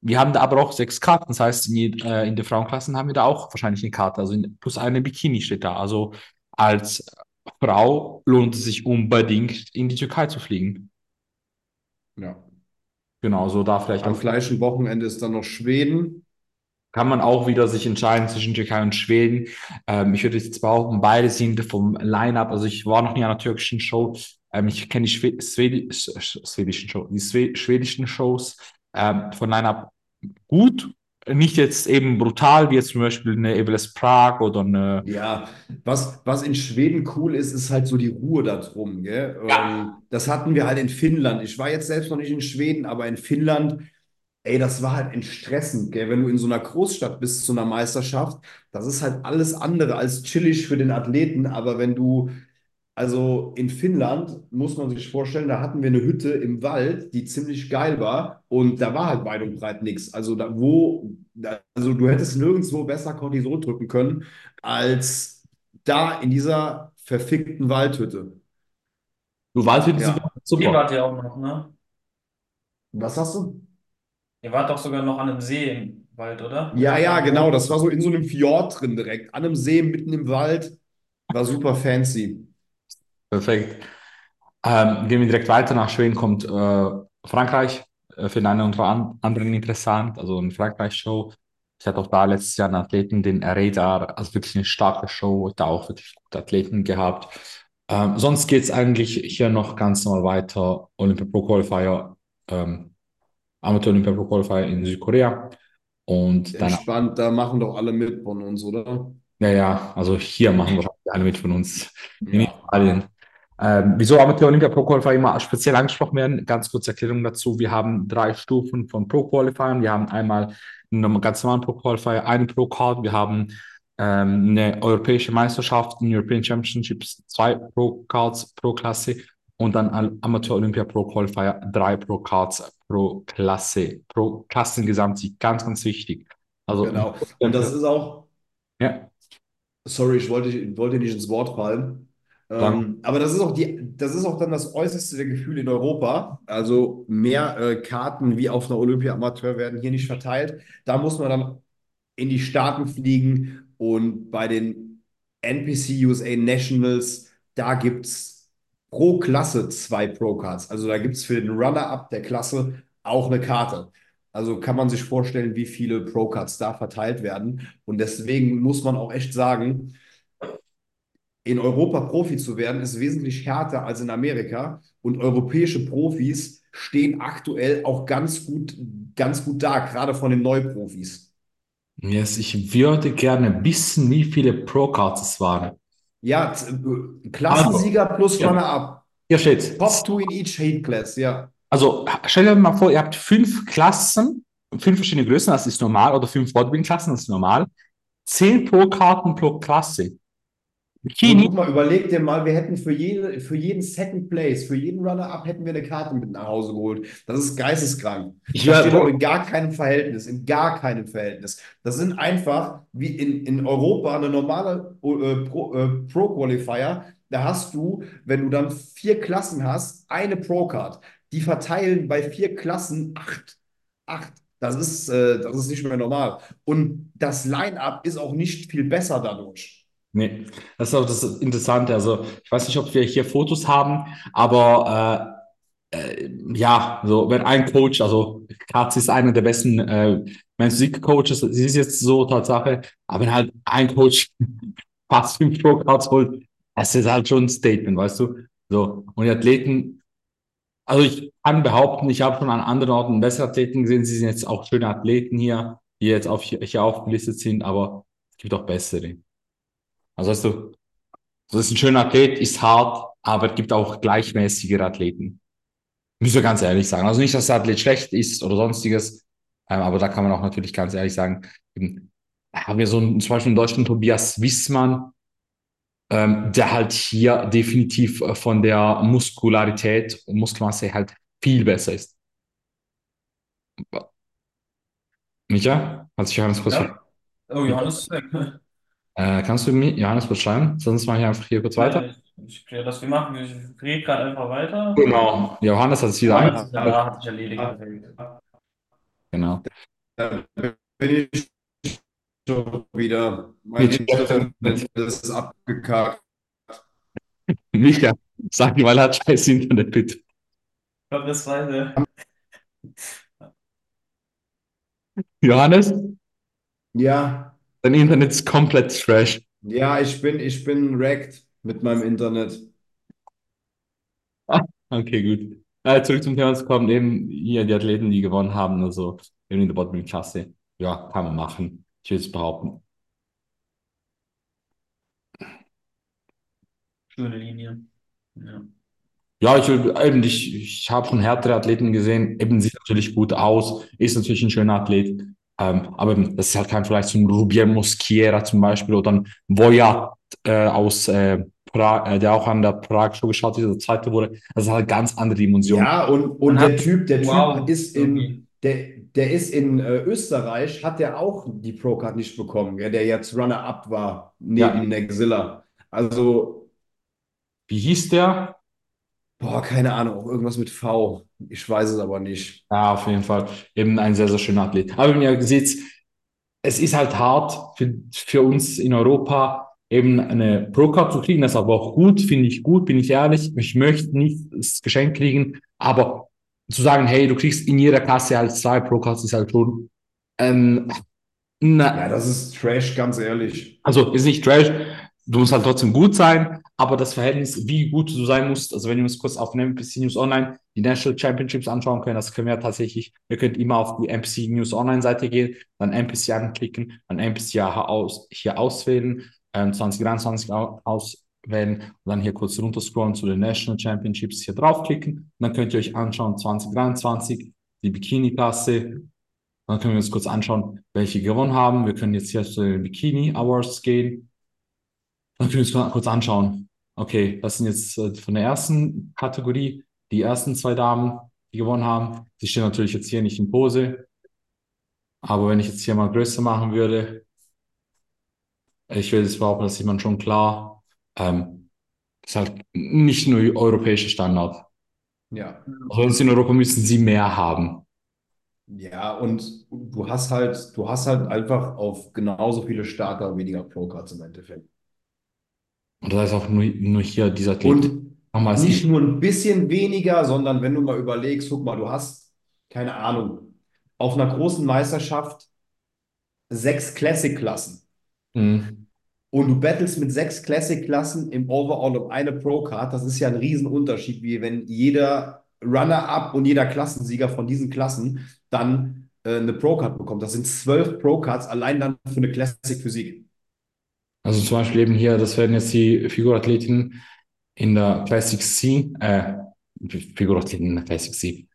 Wir haben da aber auch sechs Karten. Das heißt, in, äh, in der Frauenklassen haben wir da auch wahrscheinlich eine Karte. Also in, plus eine Bikini steht da. Also als Frau lohnt es sich unbedingt, in die Türkei zu fliegen. Ja. Genau, so da vielleicht Am gleichen Wochenende ist dann noch Schweden. kann man auch wieder sich entscheiden zwischen Türkei und Schweden. Ähm, ich würde jetzt behaupten, beide sind vom Line-Up, also ich war noch nie an einer türkischen Show. Ähm, ich kenne die Schwe Schwedi sch sch- schwedischen Show, die Schwe schwedischen Shows ähm, von Line-Up gut. Nicht jetzt eben brutal, wie jetzt zum Beispiel eine Eveles Prag oder eine. Ja, was, was in Schweden cool ist, ist halt so die Ruhe da drum, gell? Ja. Ähm, das hatten wir halt in Finnland. Ich war jetzt selbst noch nicht in Schweden, aber in Finnland, ey, das war halt entstressend, gell? Wenn du in so einer Großstadt bist zu einer Meisterschaft, das ist halt alles andere als chillig für den Athleten. Aber wenn du, also in Finnland, muss man sich vorstellen, da hatten wir eine Hütte im Wald, die ziemlich geil war und da war halt weit und breit nichts. Also da, wo, also du hättest nirgendwo besser Cortison drücken können als da in dieser verfickten Waldhütte. Du Waldhütten Ja. sind Hier super. wart ihr auch noch, ne? Was hast du? Ihr wart doch sogar noch an einem See im Wald, oder? Ja, ja, genau. Das war so in so einem Fjord drin direkt, an einem See, mitten im Wald. War super fancy. Perfekt. Ähm, gehen wir direkt weiter. Nach Schweden kommt äh, Frankreich. Äh, für den einen oder an- anderen interessant. Also eine Frankreich-Show. Ich hatte auch da letztes Jahr einen Athleten, den Radar, also wirklich eine starke Show, da auch wirklich gute Athleten gehabt. Ähm, sonst geht es eigentlich hier noch ganz normal weiter. Olympia Pro Qualifier, ähm, Amateur Olympia Pro Qualifier in Südkorea. Und dann Entspannt, da machen doch alle mit von uns, oder? ja, ja, also hier machen wahrscheinlich alle mit von uns in Ja. Italien. Ähm, wieso Amateur Olympia Pro Qualifier immer speziell angesprochen werden? Ganz kurze Erklärung dazu. Wir haben drei Stufen von Pro Qualifiern. Wir haben einmal einen ganz normalen Pro Qualifier, einen Pro Card. Wir haben ähm, eine europäische Meisterschaft, ein European Championships, zwei Pro Cards pro Klasse und dann Amateur Olympia Pro Qualifier, drei Pro Cards pro Klasse, pro Klassengesamtsieg. Ganz, ganz wichtig. Also, genau. Und das ist auch. Ja. Sorry, ich wollte, wollte nicht ins Wort fallen. Ähm, aber das ist auch die, das ist auch dann das äußerste der Gefühle in Europa. Also mehr äh, Karten wie auf einer Olympia-Amateur werden hier nicht verteilt. Da muss man dann in die Staaten fliegen und bei den NPC USA Nationals, da gibt es pro Klasse zwei Pro-Cards. Also da gibt es für den Runner-Up der Klasse auch eine Karte. Also kann man sich vorstellen, wie viele Pro-Cards da verteilt werden. Und deswegen muss man auch echt sagen, in Europa Profi zu werden, ist wesentlich härter als in Amerika. Und europäische Profis stehen aktuell auch ganz gut, ganz gut da, gerade von den Neuprofis. Yes, ich würde gerne wissen, wie viele Pro-Cards es waren. Ja, äh, Klassensieger also, plus Runner-up. Hier steht. Top two in each Hate Class, ja. Also stell dir mal vor, ihr habt fünf Klassen, fünf verschiedene Größen, das ist normal, oder fünf Bodybuilding-Klassen, das ist normal. Zehn Pro-Karten pro Klasse. Bikini. Guck mal, überleg dir mal, wir hätten für, jede, für jeden Second Place, für jeden Runner-Up hätten wir eine Karte mit nach Hause geholt. Das ist geisteskrank. Ich das steht auch in gar keinem Verhältnis, in gar keinem Verhältnis. Das sind einfach, wie in, in Europa, eine normale äh, Pro-Qualifier. Äh, Pro da hast du, wenn du dann vier Klassen hast, eine Pro-Card. Die verteilen bei vier Klassen acht. Acht. Das ist, äh, das ist nicht mehr normal. Und das Line-Up ist auch nicht viel besser dadurch. Nee, das ist auch das Interessante. Also, ich weiß nicht, ob wir hier Fotos haben, aber äh, äh, ja, so wenn ein Coach, also Katz ist einer der besten äh, Physik-Coaches, sie ist jetzt so Tatsache, aber wenn halt ein Coach fast fünf Pro-Cards holt, das ist halt schon ein Statement, weißt du? So, und die Athleten, also ich kann behaupten, ich habe schon an anderen Orten bessere Athleten gesehen, sie sind jetzt auch schöne Athleten hier, die jetzt auf, hier aufgelistet sind, aber es gibt auch bessere. Also weißt du, das ist ein schöner Athlet, ist hart, aber es gibt auch gleichmäßigere Athleten. Müssen wir ganz ehrlich sagen. Also nicht, dass der Athlet schlecht ist oder sonstiges, ähm, aber da kann man auch natürlich ganz ehrlich sagen, eben, haben wir so einen, zum Beispiel in Deutschland Tobias Wissmann, ähm, der halt hier definitiv äh, von der Muskularität und Muskelmasse halt viel besser ist. Micha, hat sich Johannes kurz ja. Oh, Johannes weg. Äh, kannst du mir Johannes kurz schreiben? Sonst mache ich einfach hier kurz weiter. Ich, ich kläre das, wir machen. Ich rede gerade einfach weiter. Genau. Johannes hat es wieder ja, ja, hat sich erledigt. Genau. Dann bin ich schon wieder. Mein Internet ist abgekackt. Micha, sag mal, er hat scheiß Internet, bitte. Ich glaube, das zweite. Johannes? Ja. Dein Internet ist komplett trash. Ja, ich bin, ich bin wrecked mit meinem Internet. Ah, okay, gut. Äh, zurück zum Thema, es kommen eben hier die Athleten, die gewonnen haben, also eben in der Bodybuilding-Klasse. Ja, kann man machen. Ich würde es behaupten. Schöne Linie. Ja. Ja, ich, eben, ich, ich habe schon härtere Athleten gesehen, eben sieht natürlich gut aus, ist natürlich ein schöner Athlet, ähm, aber das ist halt kein Vergleich zum Rubier Mosquiera zum Beispiel oder ein Voyat äh, aus äh, Prag, äh, der auch an der Prag Show geschaut ist, der zweite wurde. Das ist halt ganz andere Dimension. Ja, und, und der Typ, der wow. Typ ist in, der, der ist in äh, Österreich, hat der auch die Pro-Card nicht bekommen, gell, der jetzt Runner-Up war neben ja. Nexilla. Also. Wie hieß der? Boah, keine Ahnung, irgendwas mit V. Ich weiß es aber nicht. Ja, auf jeden Fall. Eben ein sehr, sehr schöner Athlet. Aber wenn ihr seht, es ist halt hart für, für uns in Europa, eben eine Pro-Card zu kriegen. Das ist aber auch gut, finde ich gut, bin ich ehrlich. Ich möchte nicht das Geschenk kriegen, aber zu sagen, hey, du kriegst in jeder Klasse halt zwei Pro-Cards, ist halt schon. Ähm, na, ja, das ist Trash, ganz ehrlich. Also ist nicht Trash, du musst halt trotzdem gut sein, aber das Verhältnis, wie gut du sein musst, also wenn wir uns kurz auf MPC News Online die National Championships anschauen können, das können wir tatsächlich, ihr könnt immer auf die MPC News Online Seite gehen, dann MPC anklicken, dann MPC aus, hier auswählen, ähm, 2023 aus, wenn dann hier kurz runterscrollen zu den National Championships hier draufklicken. Dann könnt ihr euch anschauen 2023 die Bikini-Klasse. Dann können wir uns kurz anschauen, welche gewonnen haben. Wir können jetzt hier zu den Bikini Awards gehen. Dann können wir uns kurz anschauen. Okay, das sind jetzt äh, von der ersten Kategorie die ersten zwei Damen, die gewonnen haben. Sie stehen natürlich jetzt hier nicht in Pose. Aber wenn ich jetzt hier mal größer machen würde, ich würde jetzt behaupten, das sieht man schon klar. Ähm, das ist halt nicht nur europäischer Standard. Ja. Uns in Europa müssen sie mehr haben. Ja, und du hast halt, du hast halt einfach auf genauso viele Starter weniger Pro-Cards im Endeffekt. Und das heißt auch nur, nur hier dieser Athlet. Und es nicht nur ein bisschen weniger, sondern wenn du mal überlegst, guck mal, du hast, keine Ahnung, auf einer großen Meisterschaft sechs Classic-Klassen. Mhm. Und du battlest mit sechs Classic-Klassen im Overall um eine Pro-Card. Das ist ja ein Riesenunterschied, wie wenn jeder Runner-up und jeder Klassensieger von diesen Klassen dann äh, eine Pro-Card bekommt. Das sind zwölf Pro-Cards allein dann für eine Classic-Physik. Also zum Beispiel eben hier, das werden jetzt die Figurathletinnen in der Classic C, äh, Figurathletinnen in der Classic C,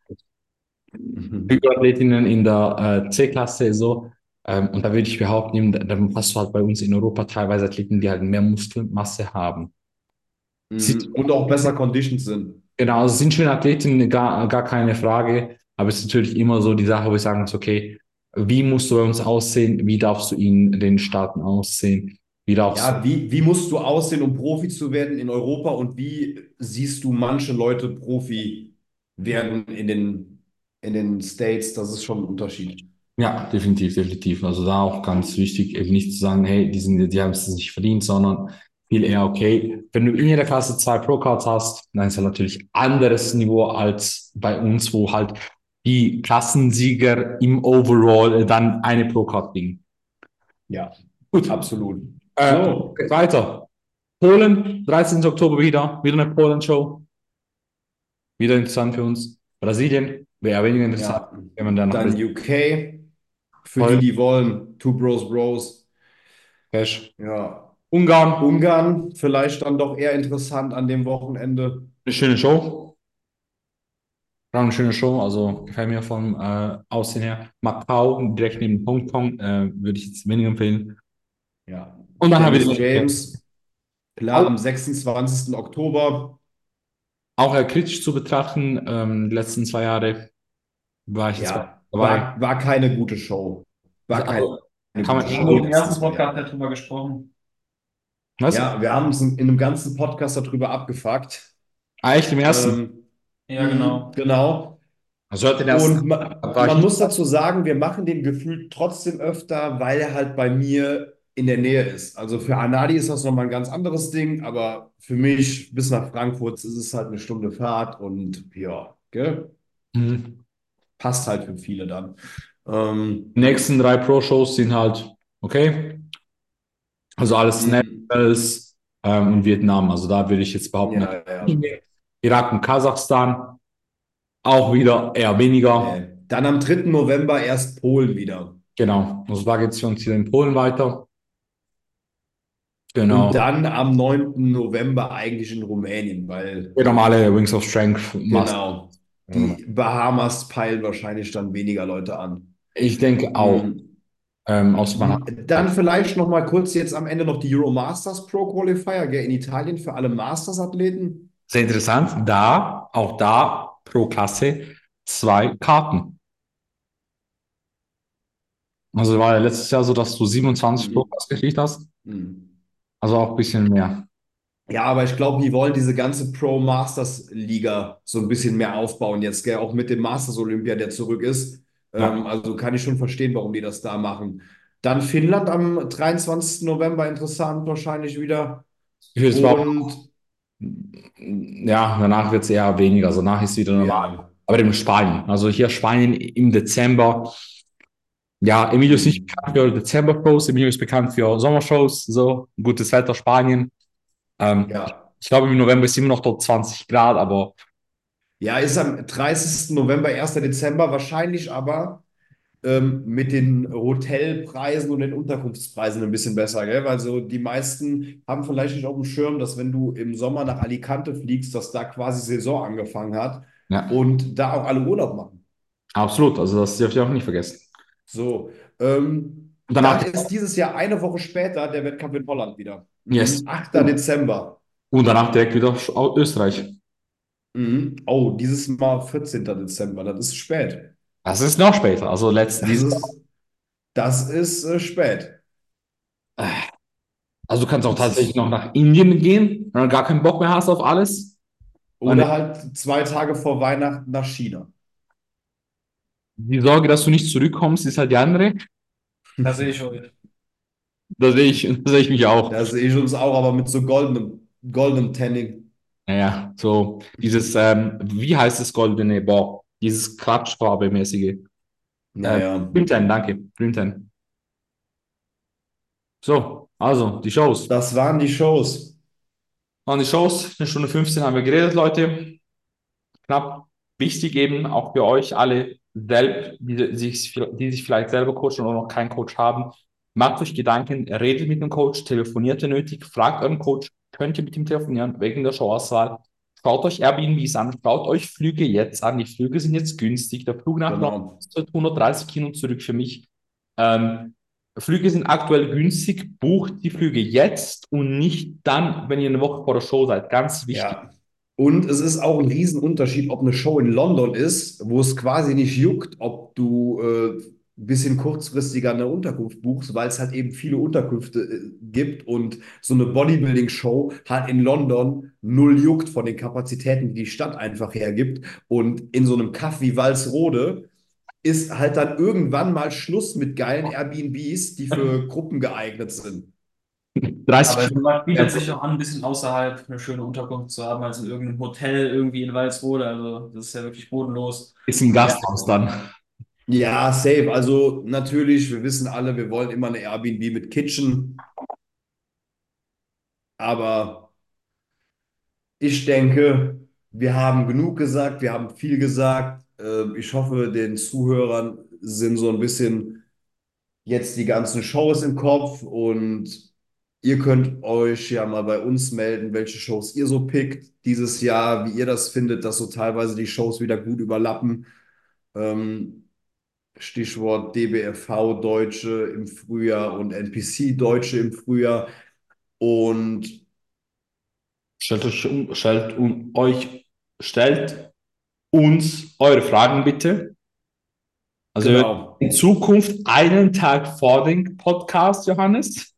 Figurathletinnen in der äh, C-Klasse so. Ähm, und da würde ich behaupten, eben, da, da hast du halt bei uns in Europa teilweise Athleten, die halt mehr Muskelmasse haben. Mhm. Und auch besser conditioned sind. Genau, also sind schöne Athletinnen, gar, gar keine Frage. Aber es ist natürlich immer so die Sache, wo wir sagen uns, okay, wie musst du bei uns aussehen? Wie darfst du in den Staaten aussehen? Wie darfst Ja, wie, wie musst du aussehen, um Profi zu werden in Europa und wie siehst du manche Leute Profi werden in den, in den States? Das ist schon ein Unterschied. Ja, definitiv, definitiv. Also da auch ganz wichtig, eben nicht zu sagen, hey, die sind, die haben es nicht verdient, sondern viel eher, okay, wenn du in jeder Klasse zwei Pro-Cards hast, dann ist ja natürlich anderes Niveau als bei uns, wo halt die Klassensieger im Overall dann eine Pro-Card kriegen. Ja, Gut, absolut. Äh, So. weiter. Polen, 13. Oktober wieder, wieder eine Polen-Show. Wieder interessant für uns. Brasilien, wäre weniger interessant, Ja. wenn man dann Dann UK, für Voll. die, die wollen. Two Bros Bros. Cash. Ja. Ungarn, Ungarn, vielleicht dann doch eher interessant an dem Wochenende. Eine schöne Show. War eine schöne Show, also gefällt mir vom äh, Aussehen her. Macau, direkt neben Hongkong, äh, würde ich jetzt weniger empfehlen. Ja. Und dann haben wir die James, klar, am 26. Oktober. auch eher kritisch zu betrachten. Ähm, die letzten zwei Jahre war ich jetzt Ja, dabei. war, war keine gute Show. War keine Also, kann man schon im ersten Podcast ja drüber gesprochen. Was? Ja, wir haben uns in, in einem ganzen Podcast darüber abgefuckt. Ah, echt im ersten? Ähm, Ja, genau. Genau. Also hört den ersten. Und man ich- muss dazu sagen, wir machen den gefühlt trotzdem öfter, weil er halt bei mir in der Nähe ist. Also für Anadi ist das nochmal ein ganz anderes Ding, aber für mich bis nach Frankfurt ist es halt eine Stunde Fahrt und ja, gell? Mhm. Passt halt für viele dann. Ähm, Die nächsten drei Pro-Shows sind halt okay. Also alles Mhm. Nationals ähm, und Vietnam. Also da würde ich jetzt behaupten, ja, ja. Irak und Kasachstan auch wieder eher weniger. Dann am 3. November erst Polen wieder. Genau. Also da geht es für uns hier in Polen weiter. Genau. Und dann am 9. November eigentlich in Rumänien, weil Der normale Wings of Strength Master. genau, die Bahamas peilen wahrscheinlich dann weniger Leute an. Ich denke auch. Mhm. Ähm, aus man Dann vielleicht noch mal kurz jetzt am Ende noch die Euro Masters Pro Qualifier gell, in Italien für alle Masters-Athleten. Sehr interessant. Da, auch da pro Klasse zwei Karten. Also war ja letztes Jahr so, dass du 27 Mhm. pro Klasse gekriegt hast. Mhm. Also auch ein bisschen mehr. Ja, aber ich glaube, die wollen diese ganze Pro Masters Liga so ein bisschen mehr aufbauen jetzt, gell, auch mit dem Masters Olympia, der zurück ist. Ja. Ähm, also kann ich schon verstehen, warum die das da machen. Dann Finnland am 23. November, interessant wahrscheinlich wieder. Und ja, danach wird es eher weniger. Also danach ist wieder normal. ja, Aber eben Spanien. Also hier Spanien im Dezember. Ja, Emilio ist nicht bekannt für Dezember-Shows, Emilio ist bekannt für Sommershows, so gutes Wetter, Spanien. Ähm, ja. Ich glaube, im November ist immer noch dort 20 Grad, aber Ja, ist am 30. November, 1. Dezember wahrscheinlich, aber ähm, mit den Hotelpreisen und den Unterkunftspreisen ein bisschen besser, gell? Weil so die meisten haben vielleicht nicht auf dem Schirm, dass wenn du im Sommer nach Alicante fliegst, dass da quasi Saison angefangen hat Ja, und da auch alle Urlaub machen. absolut. Also das dürft ihr auch nicht vergessen. So, ähm, Und danach, dann ist dieses Jahr eine Woche später der Wettkampf in Holland wieder. yes. 8. Dezember. Und danach direkt wieder auf Österreich. Mhm. Oh, dieses Mal 14. Dezember, das ist spät. Das ist noch später. Also letzten Das ist, das ist äh, spät. Also du kannst auch tatsächlich noch nach Indien gehen, wenn du gar keinen Bock mehr hast auf alles. oder halt zwei Tage vor Weihnachten nach China. Die Sorge, dass du nicht zurückkommst, ist halt die andere. Da sehe ich euch. Da sehe ich, da sehe ich mich auch. Da sehe ich uns auch, aber mit so goldenem, goldenem Tanning. Naja, so dieses, ähm, wie heißt das goldene Boah, dieses Klatschfarbe-mäßige. Äh, Naja, Dreamtime, danke, Dreamtime. So, also die Shows. das waren die Shows. Waren die Shows, eine Stunde 15 haben wir geredet, Leute. Knapp. Wichtig eben auch für euch alle selbst, die sich, die sich vielleicht selber coachen oder noch keinen Coach haben. Macht euch Gedanken, redet mit dem Coach, telefoniert ihr nötig, fragt euren Coach, könnt ihr mit ihm telefonieren wegen der Showauswahl. Schaut euch Airbnbs an, schaut euch Flüge jetzt an. Die Flüge sind jetzt günstig. Der Flug nach London Genau. kostet 130 hin und zurück für mich. Ähm, Flüge sind aktuell günstig. Bucht die Flüge jetzt und nicht dann, wenn ihr eine Woche vor der Show seid. Ganz wichtig. Ja. Und es ist auch ein Riesenunterschied, ob eine Show in London ist, wo es quasi nicht juckt, ob du äh, ein bisschen kurzfristiger eine Unterkunft buchst, weil es halt eben viele Unterkünfte äh, gibt und so eine Bodybuilding-Show halt in London null juckt von den Kapazitäten, die die Stadt einfach hergibt. Und in so einem Kaff wie Walsrode ist halt dann irgendwann mal Schluss mit geilen Airbnbs, die für Gruppen geeignet sind. 30 Aber es bietet sich auch an, ein bisschen außerhalb eine schöne Unterkunft zu haben, als in irgendeinem Hotel irgendwie in Walsrode. Also das ist ja wirklich bodenlos. ist im Gasthaus dann. Ja, safe. Also natürlich, wir wissen alle, wir wollen immer eine Airbnb mit Kitchen. Aber ich denke, wir haben genug gesagt, wir haben viel gesagt. Ähm, Ich hoffe, den Zuhörern sind so ein bisschen jetzt die ganzen Shows im Kopf und ihr könnt euch ja mal bei uns melden, welche Shows ihr so pickt dieses Jahr, wie ihr das findet, dass so teilweise die Shows wieder gut überlappen. Ähm, Stichwort DBFV Deutsche im Frühjahr und NPC Deutsche im Frühjahr. Und Stellt euch, um- stellt um, euch, stellt uns eure Fragen bitte. Also genau, in Zukunft einen Tag vor dem Podcast, Johannes.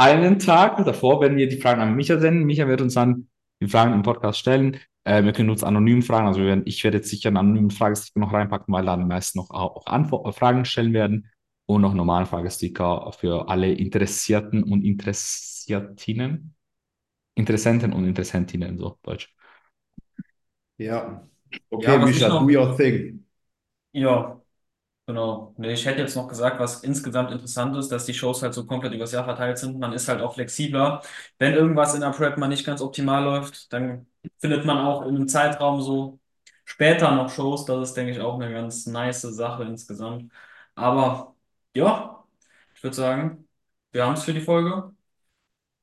Einen Tag davor werden wir die Fragen an Micha senden. Micha wird uns dann die Fragen im Podcast stellen. Äh, wir können uns anonym fragen. Also wir werden, ich werde jetzt sicher einen anonymen Fragesticker noch reinpacken, weil dann meist noch auch Antwort, äh, Fragen stellen werden und noch normalen Fragesticker für alle Interessierten und Interessiertinnen. Interessenten und Interessentinnen, so Deutsch. ja. Okay, Ja, noch- do your thing. Ja, genau. Nee, Ich hätte jetzt noch gesagt, was insgesamt interessant ist, dass die Shows halt so komplett übers Jahr verteilt sind. Man ist halt auch flexibler. Wenn irgendwas in der Prep mal nicht ganz optimal läuft, dann findet man auch in einem Zeitraum so später noch Shows. Das ist, denke ich, auch eine ganz nice Sache insgesamt. Aber ja, ich würde sagen, wir haben es für die Folge.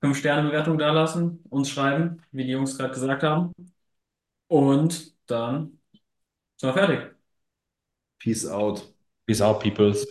Fünf Sterne Bewertung da lassen, uns schreiben, wie die Jungs gerade gesagt haben. Und dann sind wir fertig. Peace out. Peace out, peoples.